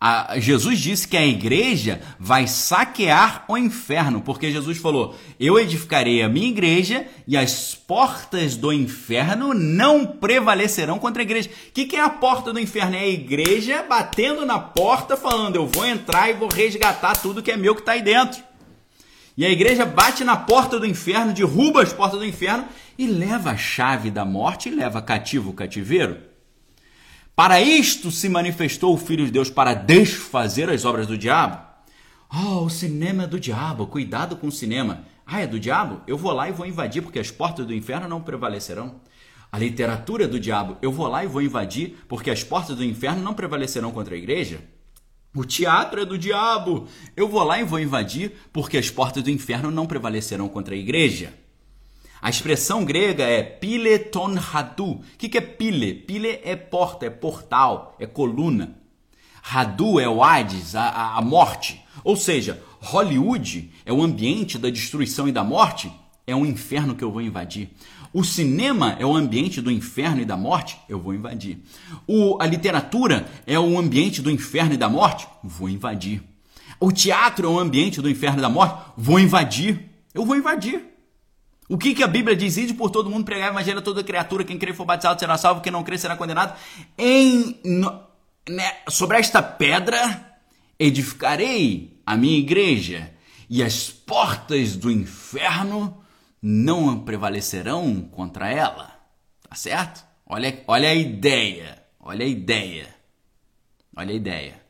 A, Jesus disse que a igreja vai saquear o inferno, porque Jesus falou: Eu edificarei a minha igreja e as portas do inferno não prevalecerão contra a igreja. O que, que é a porta do inferno? É a igreja batendo na porta, falando: Eu vou entrar e vou resgatar tudo que é meu que está aí dentro. E a igreja bate na porta do inferno, derruba as portas do inferno e leva a chave da morte e leva cativo o cativeiro. Para isto se manifestou o Filho de Deus para desfazer as obras do diabo. Oh, o cinema é do diabo, cuidado com o cinema. Ah, é do diabo? Eu vou lá e vou invadir, porque as portas do inferno não prevalecerão. A literatura é do diabo, eu vou lá e vou invadir, porque as portas do inferno não prevalecerão contra a igreja. O teatro é do diabo, eu vou lá e vou invadir, porque as portas do inferno não prevalecerão contra a igreja. A expressão grega é pileton hadu. O que, que é pile? Pile é porta, é portal, é coluna. Hadu é o Hades, a, a, a morte. Ou seja, Hollywood é o ambiente da destruição e da morte, é um inferno que eu vou invadir. O cinema é o ambiente do inferno e da morte, eu vou invadir. O, a literatura é o ambiente do inferno e da morte, vou invadir. O teatro é o ambiente do inferno e da morte, vou invadir. Eu vou invadir. O que, que a Bíblia diz? Ide por todo mundo, pregar o evangelho a toda criatura, quem crer for batizado será salvo, quem não crer será condenado. Em, no, né, sobre esta pedra edificarei a minha igreja, e as portas do inferno não prevalecerão contra ela. Tá certo? Olha, olha a ideia, olha a ideia, olha a ideia.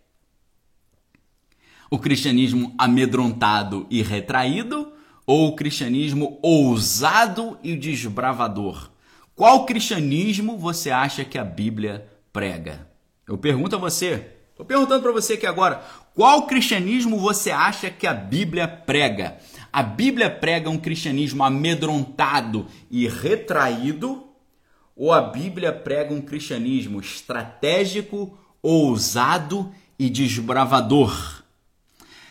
O cristianismo amedrontado e retraído ou o cristianismo ousado e desbravador? Qual cristianismo você acha que a Bíblia prega? Eu pergunto a você, estou perguntando para você aqui agora, qual cristianismo você acha que a Bíblia prega? A Bíblia prega um cristianismo amedrontado e retraído? Ou a Bíblia prega um cristianismo estratégico, ousado e desbravador?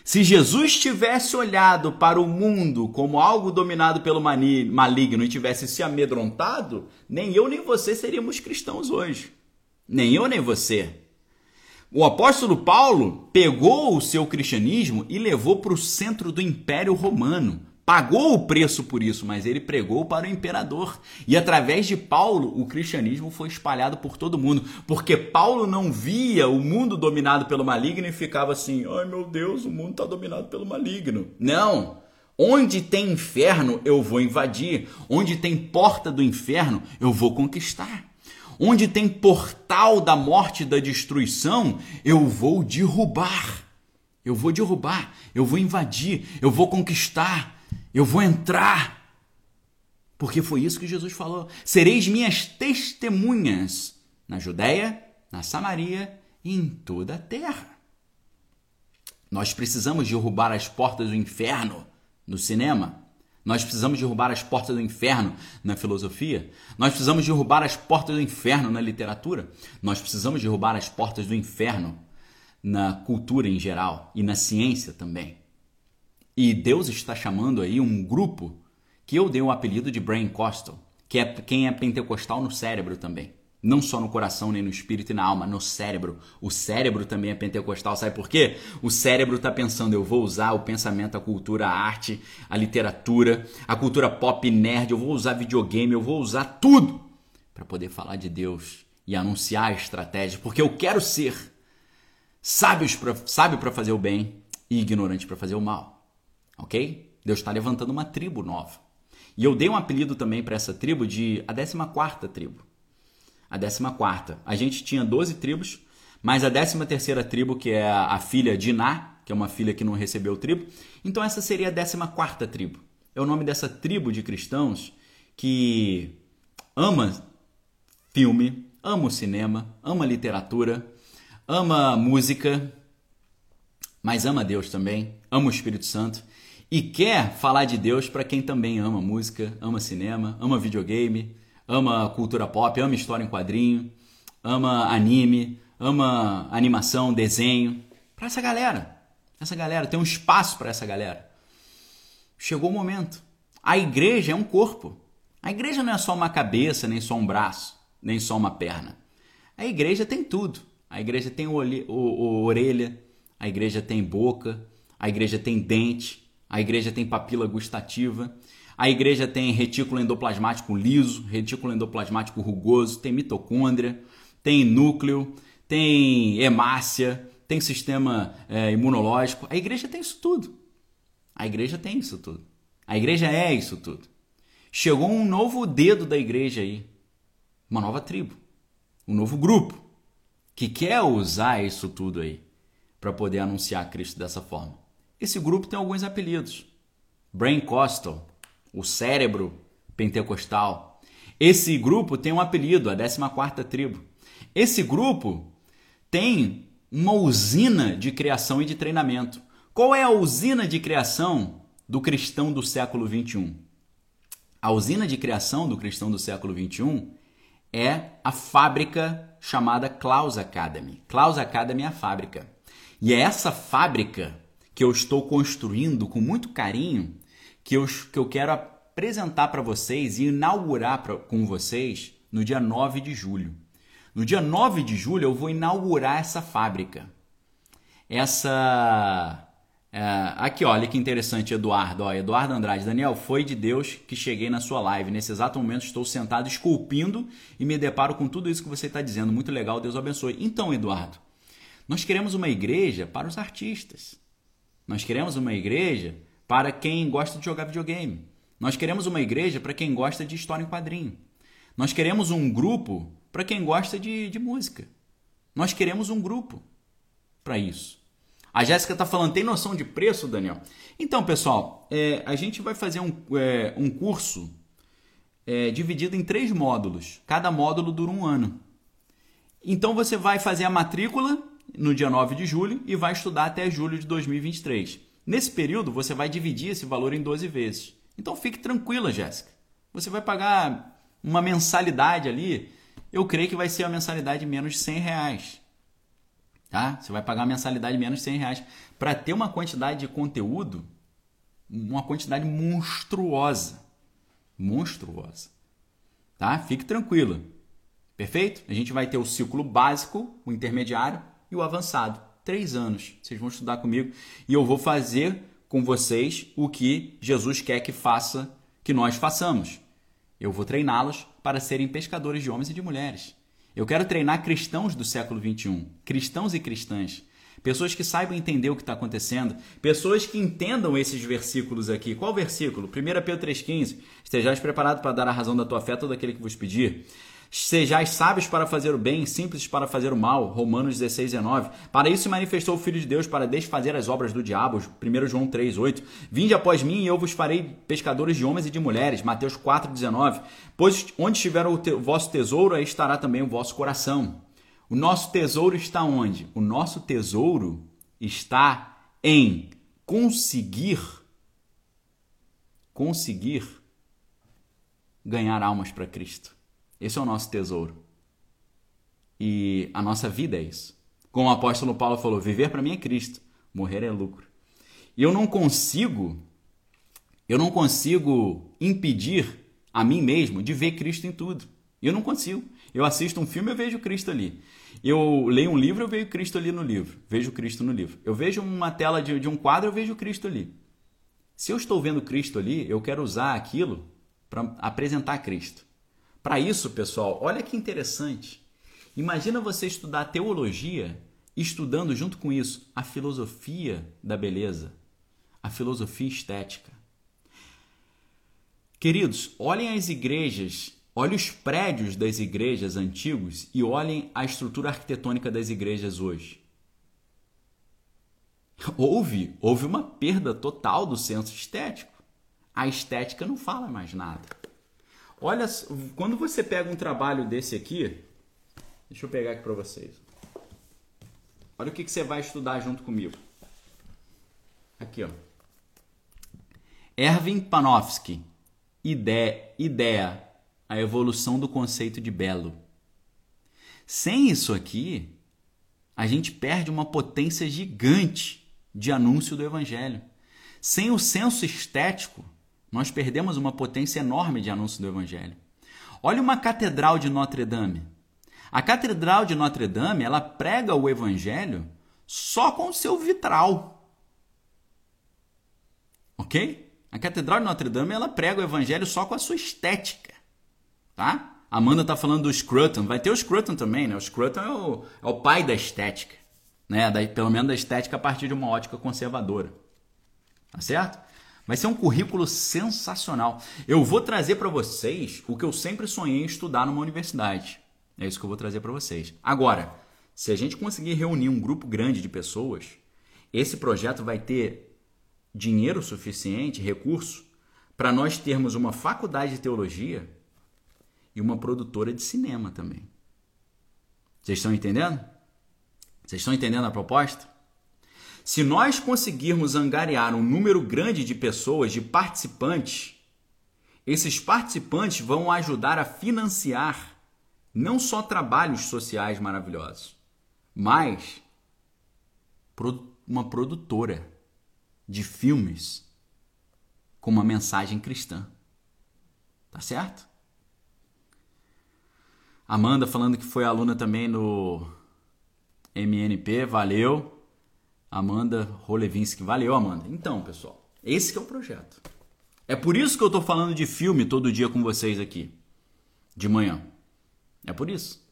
Se Jesus tivesse olhado para o mundo como algo dominado pelo maligno e tivesse se amedrontado, nem eu nem você seríamos cristãos hoje. Nem eu nem você. O apóstolo Paulo pegou o seu cristianismo e levou para o centro do Império Romano pagou o preço por isso, mas ele pregou para o imperador. E através de Paulo, o cristianismo foi espalhado por todo mundo, porque Paulo não via o mundo dominado pelo maligno e ficava assim: ai meu Deus, o mundo está dominado pelo maligno. Não! Onde tem inferno, eu vou invadir. Onde tem porta do inferno, eu vou conquistar. Onde tem portal da morte e da destruição, eu vou derrubar. Eu vou derrubar, eu vou invadir, eu vou conquistar. Eu vou entrar. Porque foi isso que Jesus falou. Sereis minhas testemunhas na Judéia, na Samaria e em toda a terra. Nós precisamos derrubar as portas do inferno no cinema. Nós precisamos derrubar as portas do inferno na filosofia. Nós precisamos derrubar as portas do inferno na literatura. Nós precisamos derrubar as portas do inferno na cultura em geral e na ciência também. E Deus está chamando aí um grupo que eu dei o apelido de Brain Costal, que é quem é pentecostal no cérebro também. Não só no coração, nem no espírito e na alma, no cérebro. O cérebro também é pentecostal. Sabe por quê? O cérebro está pensando, eu vou usar o pensamento, a cultura, a arte, a literatura, a cultura pop nerd, eu vou usar videogame, eu vou usar tudo para poder falar de Deus e anunciar a estratégia, porque eu quero ser sábio para fazer o bem e ignorante para fazer o mal ok? Deus está levantando uma tribo nova. E eu dei um apelido também para essa tribo de a 14 tribo. A 14. A gente tinha 12 tribos, mas a 13 tribo, que é a filha de Iná, que é uma filha que não recebeu tribo, então essa seria a 14 tribo. É o nome dessa tribo de cristãos que ama filme, ama o cinema, ama literatura, ama música, mas ama Deus também, ama o Espírito Santo e quer falar de Deus para quem também ama música, ama cinema, ama videogame, ama cultura pop, ama história em quadrinho, ama anime, ama animação, desenho. Para essa galera. Essa galera tem um espaço para essa galera. Chegou o momento. A igreja é um corpo. A igreja não é só uma cabeça, nem só um braço, nem só uma perna. A igreja tem tudo. A igreja tem o, o, o orelha, a igreja tem boca, a igreja tem dente, a igreja tem papila gustativa, a igreja tem retículo endoplasmático liso, retículo endoplasmático rugoso, tem mitocôndria, tem núcleo, tem hemácia, tem sistema é, imunológico. A igreja tem isso tudo. A igreja tem isso tudo. A igreja é isso tudo. Chegou um novo dedo da igreja aí, uma nova tribo, um novo grupo que quer usar isso tudo aí para poder anunciar Cristo dessa forma. Esse grupo tem alguns apelidos. Brain Costal, o cérebro pentecostal. Esse grupo tem um apelido, a 14ª tribo. Esse grupo tem uma usina de criação e de treinamento. Qual é a usina de criação do cristão do século 21? A usina de criação do cristão do século 21 é a fábrica chamada Klaus Academy. Klaus Academy é a fábrica. E é essa fábrica que eu estou construindo com muito carinho, que eu, que eu quero apresentar para vocês e inaugurar pra, com vocês no dia 9 de julho. No dia 9 de julho eu vou inaugurar essa fábrica. Essa. É, aqui, olha que interessante, Eduardo. Ó, Eduardo Andrade. Daniel, foi de Deus que cheguei na sua live. Nesse exato momento estou sentado esculpindo e me deparo com tudo isso que você está dizendo. Muito legal, Deus abençoe. Então, Eduardo, nós queremos uma igreja para os artistas. Nós queremos uma igreja para quem gosta de jogar videogame. Nós queremos uma igreja para quem gosta de história em quadrinho. Nós queremos um grupo para quem gosta de, de música. Nós queremos um grupo para isso. A Jéssica está falando, tem noção de preço, Daniel? Então, pessoal, é, a gente vai fazer um, é, um curso é, dividido em três módulos. Cada módulo dura um ano. Então, você vai fazer a matrícula no dia 9 de julho e vai estudar até julho de 2023. Nesse período, você vai dividir esse valor em 12 vezes. Então fique tranquila, Jéssica. Você vai pagar uma mensalidade ali, eu creio que vai ser uma mensalidade de menos de 100 reais. Tá? Você vai pagar uma mensalidade de menos de 100 reais para ter uma quantidade de conteúdo, uma quantidade monstruosa. Monstruosa. Tá? Fique tranquila. Perfeito? A gente vai ter o ciclo básico, o intermediário e o avançado. Três anos. Vocês vão estudar comigo e eu vou fazer com vocês o que Jesus quer que faça, que nós façamos. Eu vou treiná-los para serem pescadores de homens e de mulheres. Eu quero treinar cristãos do século 21, cristãos e cristãs, pessoas que saibam entender o que está acontecendo, pessoas que entendam esses versículos aqui. Qual versículo? 1 Pedro 3,15. Estejais preparados para dar a razão da tua fé todo aquele que vos pedir. Sejais sábios para fazer o bem, simples para fazer o mal. Romanos 16, 19. Para isso se manifestou o Filho de Deus, para desfazer as obras do diabo. 1 João 3, 8. Vinde após mim e eu vos farei pescadores de homens e de mulheres. Mateus 4, 19. Pois onde estiver o, te, o vosso tesouro, aí estará também o vosso coração. O nosso tesouro está onde? O nosso tesouro está em conseguir conseguir ganhar almas para Cristo. Esse é o nosso tesouro. E a nossa vida é isso. Como o apóstolo Paulo falou, viver para mim é Cristo, morrer é lucro. E eu não consigo, eu não consigo impedir a mim mesmo de ver Cristo em tudo. Eu não consigo. Eu assisto um filme, eu vejo Cristo ali. Eu leio um livro, eu vejo Cristo ali no livro. Vejo Cristo no livro. Eu vejo uma tela de, de um quadro, eu vejo Cristo ali. Se eu estou vendo Cristo ali, eu quero usar aquilo para apresentar Cristo. Para isso, pessoal, olha que interessante. Imagina você estudar teologia estudando junto com isso a filosofia da beleza, a filosofia estética. Queridos, olhem as igrejas, olhem os prédios das igrejas antigos e olhem a estrutura arquitetônica das igrejas hoje. Houve, houve uma perda total do senso estético. A estética não fala mais nada. Olha, quando você pega um trabalho desse aqui, deixa eu pegar aqui para vocês. Olha o que, que você vai estudar junto comigo. Aqui, ó. Erwin Panofsky, ideia, ideia, a evolução do conceito de belo. Sem isso aqui, a gente perde uma potência gigante de anúncio do evangelho. Sem o senso estético, nós perdemos uma potência enorme de anúncio do evangelho. Olha uma catedral de Notre Dame. A catedral de Notre Dame, ela prega o evangelho só com o seu vitral. OK? A Catedral de Notre Dame ela prega o evangelho só com a sua estética, tá? Amanda tá falando do Scruton, vai ter o Scruton também, né? O Scruton é o, é o pai da estética, né? Da, pelo menos da estética a partir de uma ótica conservadora, tá certo? Vai ser um currículo sensacional. Eu vou trazer para vocês o que eu sempre sonhei em estudar numa universidade. É isso que eu vou trazer para vocês. Agora, se a gente conseguir reunir um grupo grande de pessoas, esse projeto vai ter dinheiro suficiente, recurso, para nós termos uma faculdade de teologia e uma produtora de cinema também. Vocês estão entendendo? Vocês estão entendendo a proposta? Se nós conseguirmos angariar um número grande de pessoas, de participantes, esses participantes vão ajudar a financiar não só trabalhos sociais maravilhosos, mas uma produtora de filmes com uma mensagem cristã. Tá certo? Amanda falando que foi aluna também no MNP, valeu. Amanda Rolevinsky, valeu, Amanda. Então, pessoal, esse é o projeto. É por isso que eu tô falando de filme todo dia com vocês aqui, de manhã. É por isso.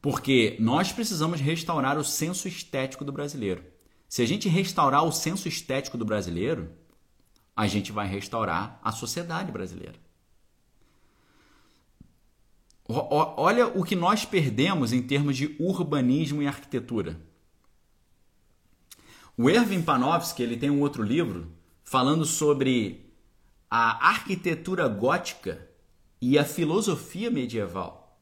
Porque nós precisamos restaurar o senso estético do brasileiro. Se a gente restaurar o senso estético do brasileiro, a gente vai restaurar a sociedade brasileira. Olha o que nós perdemos em termos de urbanismo e arquitetura. O Erwin Panofsky ele tem um outro livro falando sobre a arquitetura gótica e a filosofia medieval.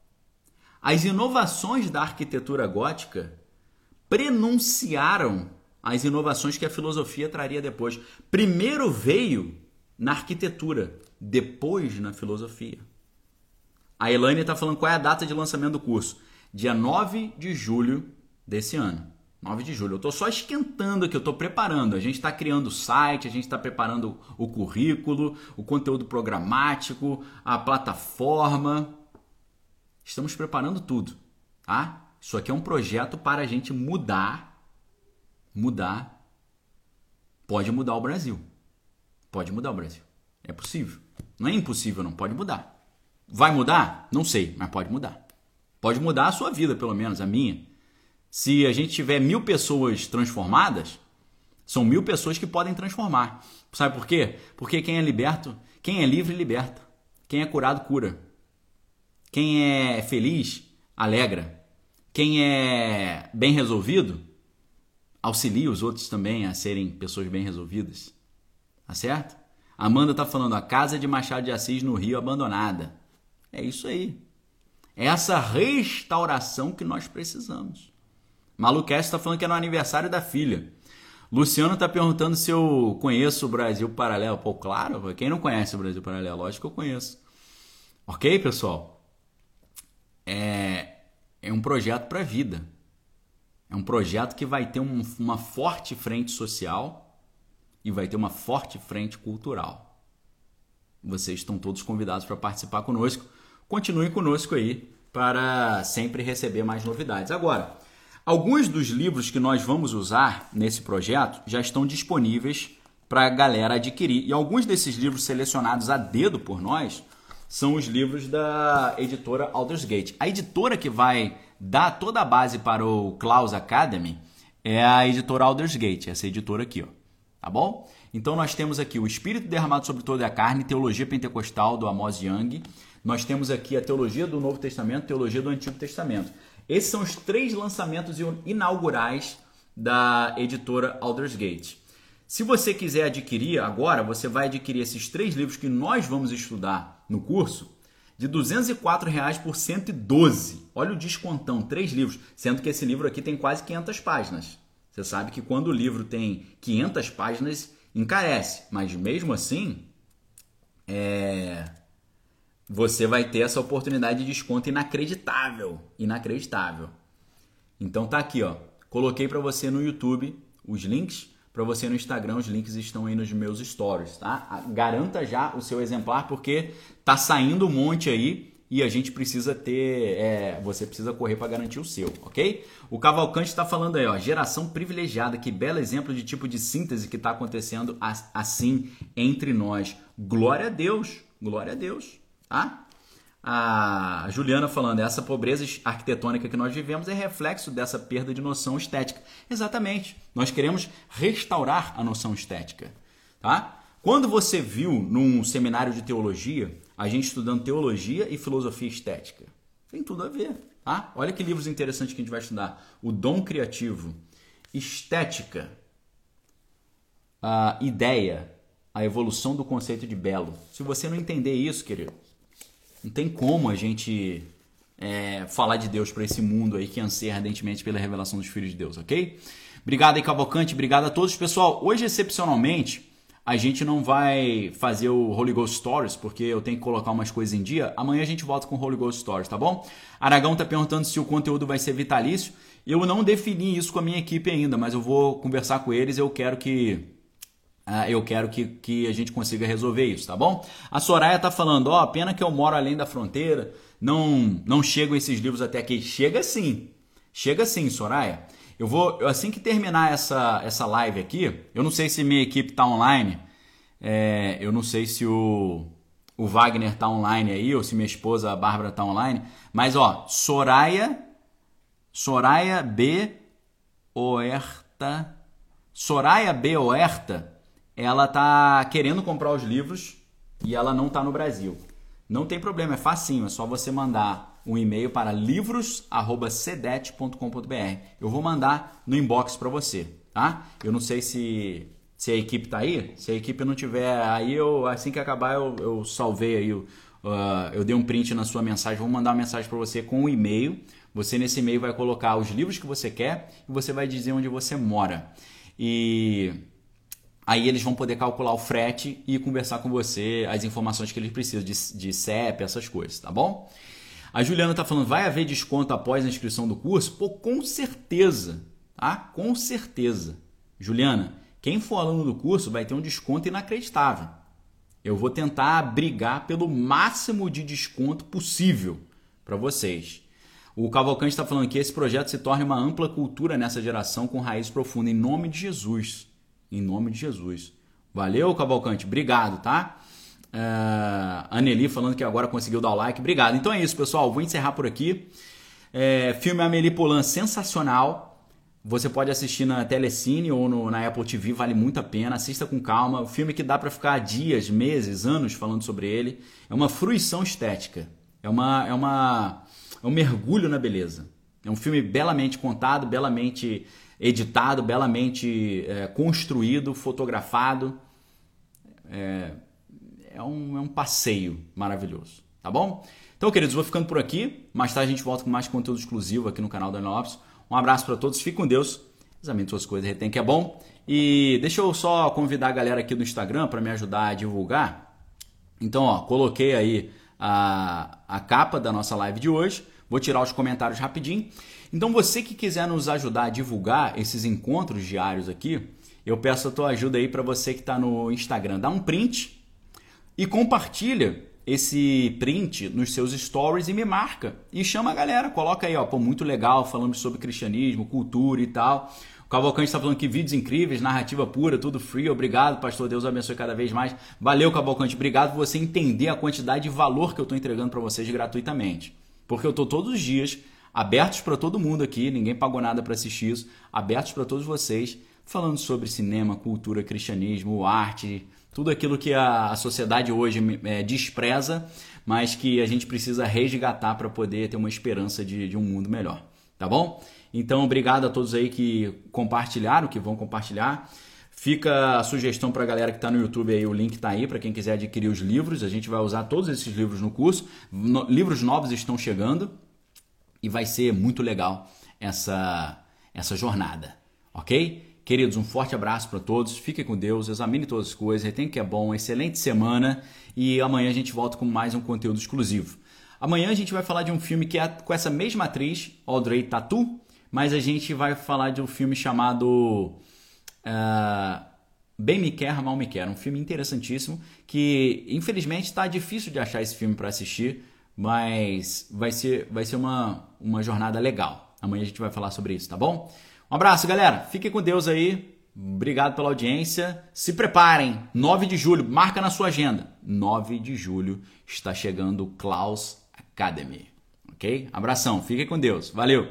As inovações da arquitetura gótica prenunciaram as inovações que a filosofia traria depois. Primeiro veio na arquitetura, depois na filosofia. A Elaine está falando qual é a data de lançamento do curso. Dia 9 de julho desse ano. 9 de julho. Eu estou só esquentando aqui, eu estou preparando. A gente está criando o site, a gente está preparando o currículo, o conteúdo programático, a plataforma. Estamos preparando tudo, tá? Isso aqui é um projeto para a gente mudar mudar, pode mudar o Brasil. Pode mudar o Brasil. É possível. Não é impossível, não. Pode mudar. Vai mudar? Não sei, mas pode mudar. Pode mudar a sua vida, pelo menos, a minha. Se a gente tiver mil pessoas transformadas, são mil pessoas que podem transformar. Sabe por quê? Porque quem é liberto, quem é livre, liberta. Quem é curado, cura. Quem é feliz, alegra. Quem é bem resolvido, auxilia os outros também a serem pessoas bem resolvidas. Tá certo? Amanda tá falando a casa de Machado de Assis no Rio abandonada. É isso aí. É essa restauração que nós precisamos. Malucast está falando que é no aniversário da filha. Luciano está perguntando se eu conheço o Brasil Paralelo. Pô, claro, quem não conhece o Brasil Paralelo? Lógico que eu conheço. Ok, pessoal? É, é um projeto para a vida. É um projeto que vai ter um, uma forte frente social e vai ter uma forte frente cultural. Vocês estão todos convidados para participar conosco. Continuem conosco aí para sempre receber mais novidades. Agora, alguns dos livros que nós vamos usar nesse projeto já estão disponíveis para a galera adquirir. E alguns desses livros selecionados a dedo por nós são os livros da editora Aldersgate. A editora que vai dar toda a base para o Klaus Academy é a editora Aldersgate, essa editora aqui, ó. Tá bom? Então nós temos aqui o Espírito derramado sobre toda a carne, teologia pentecostal do Amos Young. Nós temos aqui a teologia do Novo Testamento, teologia do Antigo Testamento. Esses são os três lançamentos inaugurais da editora Aldersgate. Se você quiser adquirir agora, você vai adquirir esses três livros que nós vamos estudar no curso de 204 reais por 112. Olha o descontão, três livros, sendo que esse livro aqui tem quase 500 páginas. Você sabe que quando o livro tem 500 páginas, encarece, mas mesmo assim, é... você vai ter essa oportunidade de desconto inacreditável, inacreditável. Então tá aqui, ó. Coloquei para você no YouTube os links para você no Instagram, os links estão aí nos meus stories, tá? Garanta já o seu exemplar porque tá saindo um monte aí e a gente precisa ter, é, você precisa correr para garantir o seu, ok? O Cavalcante está falando aí, ó, geração privilegiada, que belo exemplo de tipo de síntese que está acontecendo assim entre nós. Glória a Deus, glória a Deus, tá? a Juliana falando, essa pobreza arquitetônica que nós vivemos é reflexo dessa perda de noção estética. Exatamente. Nós queremos restaurar a noção estética, tá? Quando você viu num seminário de teologia, a gente estudando teologia e filosofia estética, tem tudo a ver, tá? Olha que livros interessantes que a gente vai estudar. O dom criativo, estética, a ideia, a evolução do conceito de belo. Se você não entender isso, querido, não tem como a gente é, falar de Deus para esse mundo aí que anseia ardentemente pela revelação dos filhos de Deus, ok? Obrigado aí, Cavalcante. Obrigado a todos. Pessoal, hoje, excepcionalmente, a gente não vai fazer o Holy Ghost Stories, porque eu tenho que colocar umas coisas em dia. Amanhã a gente volta com o Holy Ghost Stories, tá bom? Aragão tá perguntando se o conteúdo vai ser vitalício. Eu não defini isso com a minha equipe ainda, mas eu vou conversar com eles. Eu quero que eu quero que, que a gente consiga resolver isso, tá bom? A Soraya tá falando, ó, oh, pena que eu moro além da fronteira, não não chegam esses livros até aqui. Chega sim, chega sim, Soraya. Eu vou, assim que terminar essa, essa live aqui, eu não sei se minha equipe tá online, é, eu não sei se o, o Wagner tá online aí, ou se minha esposa, a Bárbara, tá online, mas ó, Soraya, Soraya B. Oerta, Soraya B. Oerta, ela tá querendo comprar os livros e ela não tá no Brasil. Não tem problema, é facinho, é só você mandar um e-mail para livros@cedet.com.br. Eu vou mandar no inbox para você, tá? Eu não sei se se a equipe tá aí. Se a equipe não tiver aí, eu assim que acabar eu, eu salvei aí, uh, eu dei um print na sua mensagem, vou mandar uma mensagem para você com o um e-mail. Você nesse e-mail vai colocar os livros que você quer e você vai dizer onde você mora. E Aí eles vão poder calcular o frete e conversar com você as informações que eles precisam de, de CEP, essas coisas, tá bom? A Juliana está falando, vai haver desconto após a inscrição do curso? Pô, com certeza, tá? Com certeza. Juliana, quem for aluno do curso vai ter um desconto inacreditável. Eu vou tentar brigar pelo máximo de desconto possível para vocês. O Cavalcante está falando que esse projeto se torne uma ampla cultura nessa geração com raiz profunda, em nome de Jesus. Em nome de Jesus. Valeu, Cavalcante. Obrigado, tá? Uh, Aneli falando que agora conseguiu dar o like. Obrigado. Então é isso, pessoal. Vou encerrar por aqui. É, filme Amélie Poulain sensacional. Você pode assistir na Telecine ou no, na Apple TV, vale muito a pena. Assista com calma. O filme que dá para ficar dias, meses, anos falando sobre ele. É uma fruição estética. É, uma, é, uma, é um mergulho na beleza. É um filme belamente contado, belamente editado, belamente é, construído, fotografado. É, é, um, é um passeio maravilhoso, tá bom? Então, queridos, vou ficando por aqui. Mais tarde a gente volta com mais conteúdo exclusivo aqui no canal da Lopes. Um abraço para todos, fique com Deus. Examine suas coisas, retém que é bom. E deixa eu só convidar a galera aqui do Instagram para me ajudar a divulgar. Então, ó, coloquei aí a, a capa da nossa live de hoje. Vou tirar os comentários rapidinho. Então você que quiser nos ajudar a divulgar esses encontros diários aqui, eu peço a tua ajuda aí para você que está no Instagram. Dá um print e compartilha esse print nos seus stories e me marca. E chama a galera, coloca aí, ó, pô, muito legal, falando sobre cristianismo, cultura e tal. O Cavalcante está falando que vídeos incríveis, narrativa pura, tudo free. Obrigado, pastor. Deus abençoe cada vez mais. Valeu, Cavalcante. Obrigado por você entender a quantidade de valor que eu estou entregando para vocês gratuitamente. Porque eu estou todos os dias abertos para todo mundo aqui, ninguém pagou nada para assistir isso, abertos para todos vocês, falando sobre cinema, cultura, cristianismo, arte, tudo aquilo que a, sociedade hoje é, despreza, mas que a gente precisa resgatar para poder ter uma esperança de, de um mundo melhor. Tá bom? Então, obrigado a todos aí que compartilharam, que vão compartilhar. Fica a sugestão para a galera que está no YouTube aí, o link está aí para quem quiser adquirir os livros. A gente vai usar todos esses livros no curso. No, livros novos estão chegando e vai ser muito legal essa, essa jornada, ok? Queridos, um forte abraço para todos. Fiquem com Deus, examine todas as coisas, retém que é bom, excelente semana e amanhã a gente volta com mais um conteúdo exclusivo. Amanhã a gente vai falar de um filme que é com essa mesma atriz, Audrey Tatu, mas a gente vai falar de um filme chamado uh, Bem Me Quer, Mal Me Quer, um filme interessantíssimo que infelizmente está difícil de achar esse filme para assistir, mas vai ser, vai ser uma, uma jornada legal. Amanhã a gente vai falar sobre isso, tá bom? Um abraço, galera. Fiquem com Deus aí. Obrigado pela audiência. Se preparem. 9 de julho, marca na sua agenda. 9 de julho está chegando o Klaus Academy. Ok? Abração. Fiquem com Deus. Valeu.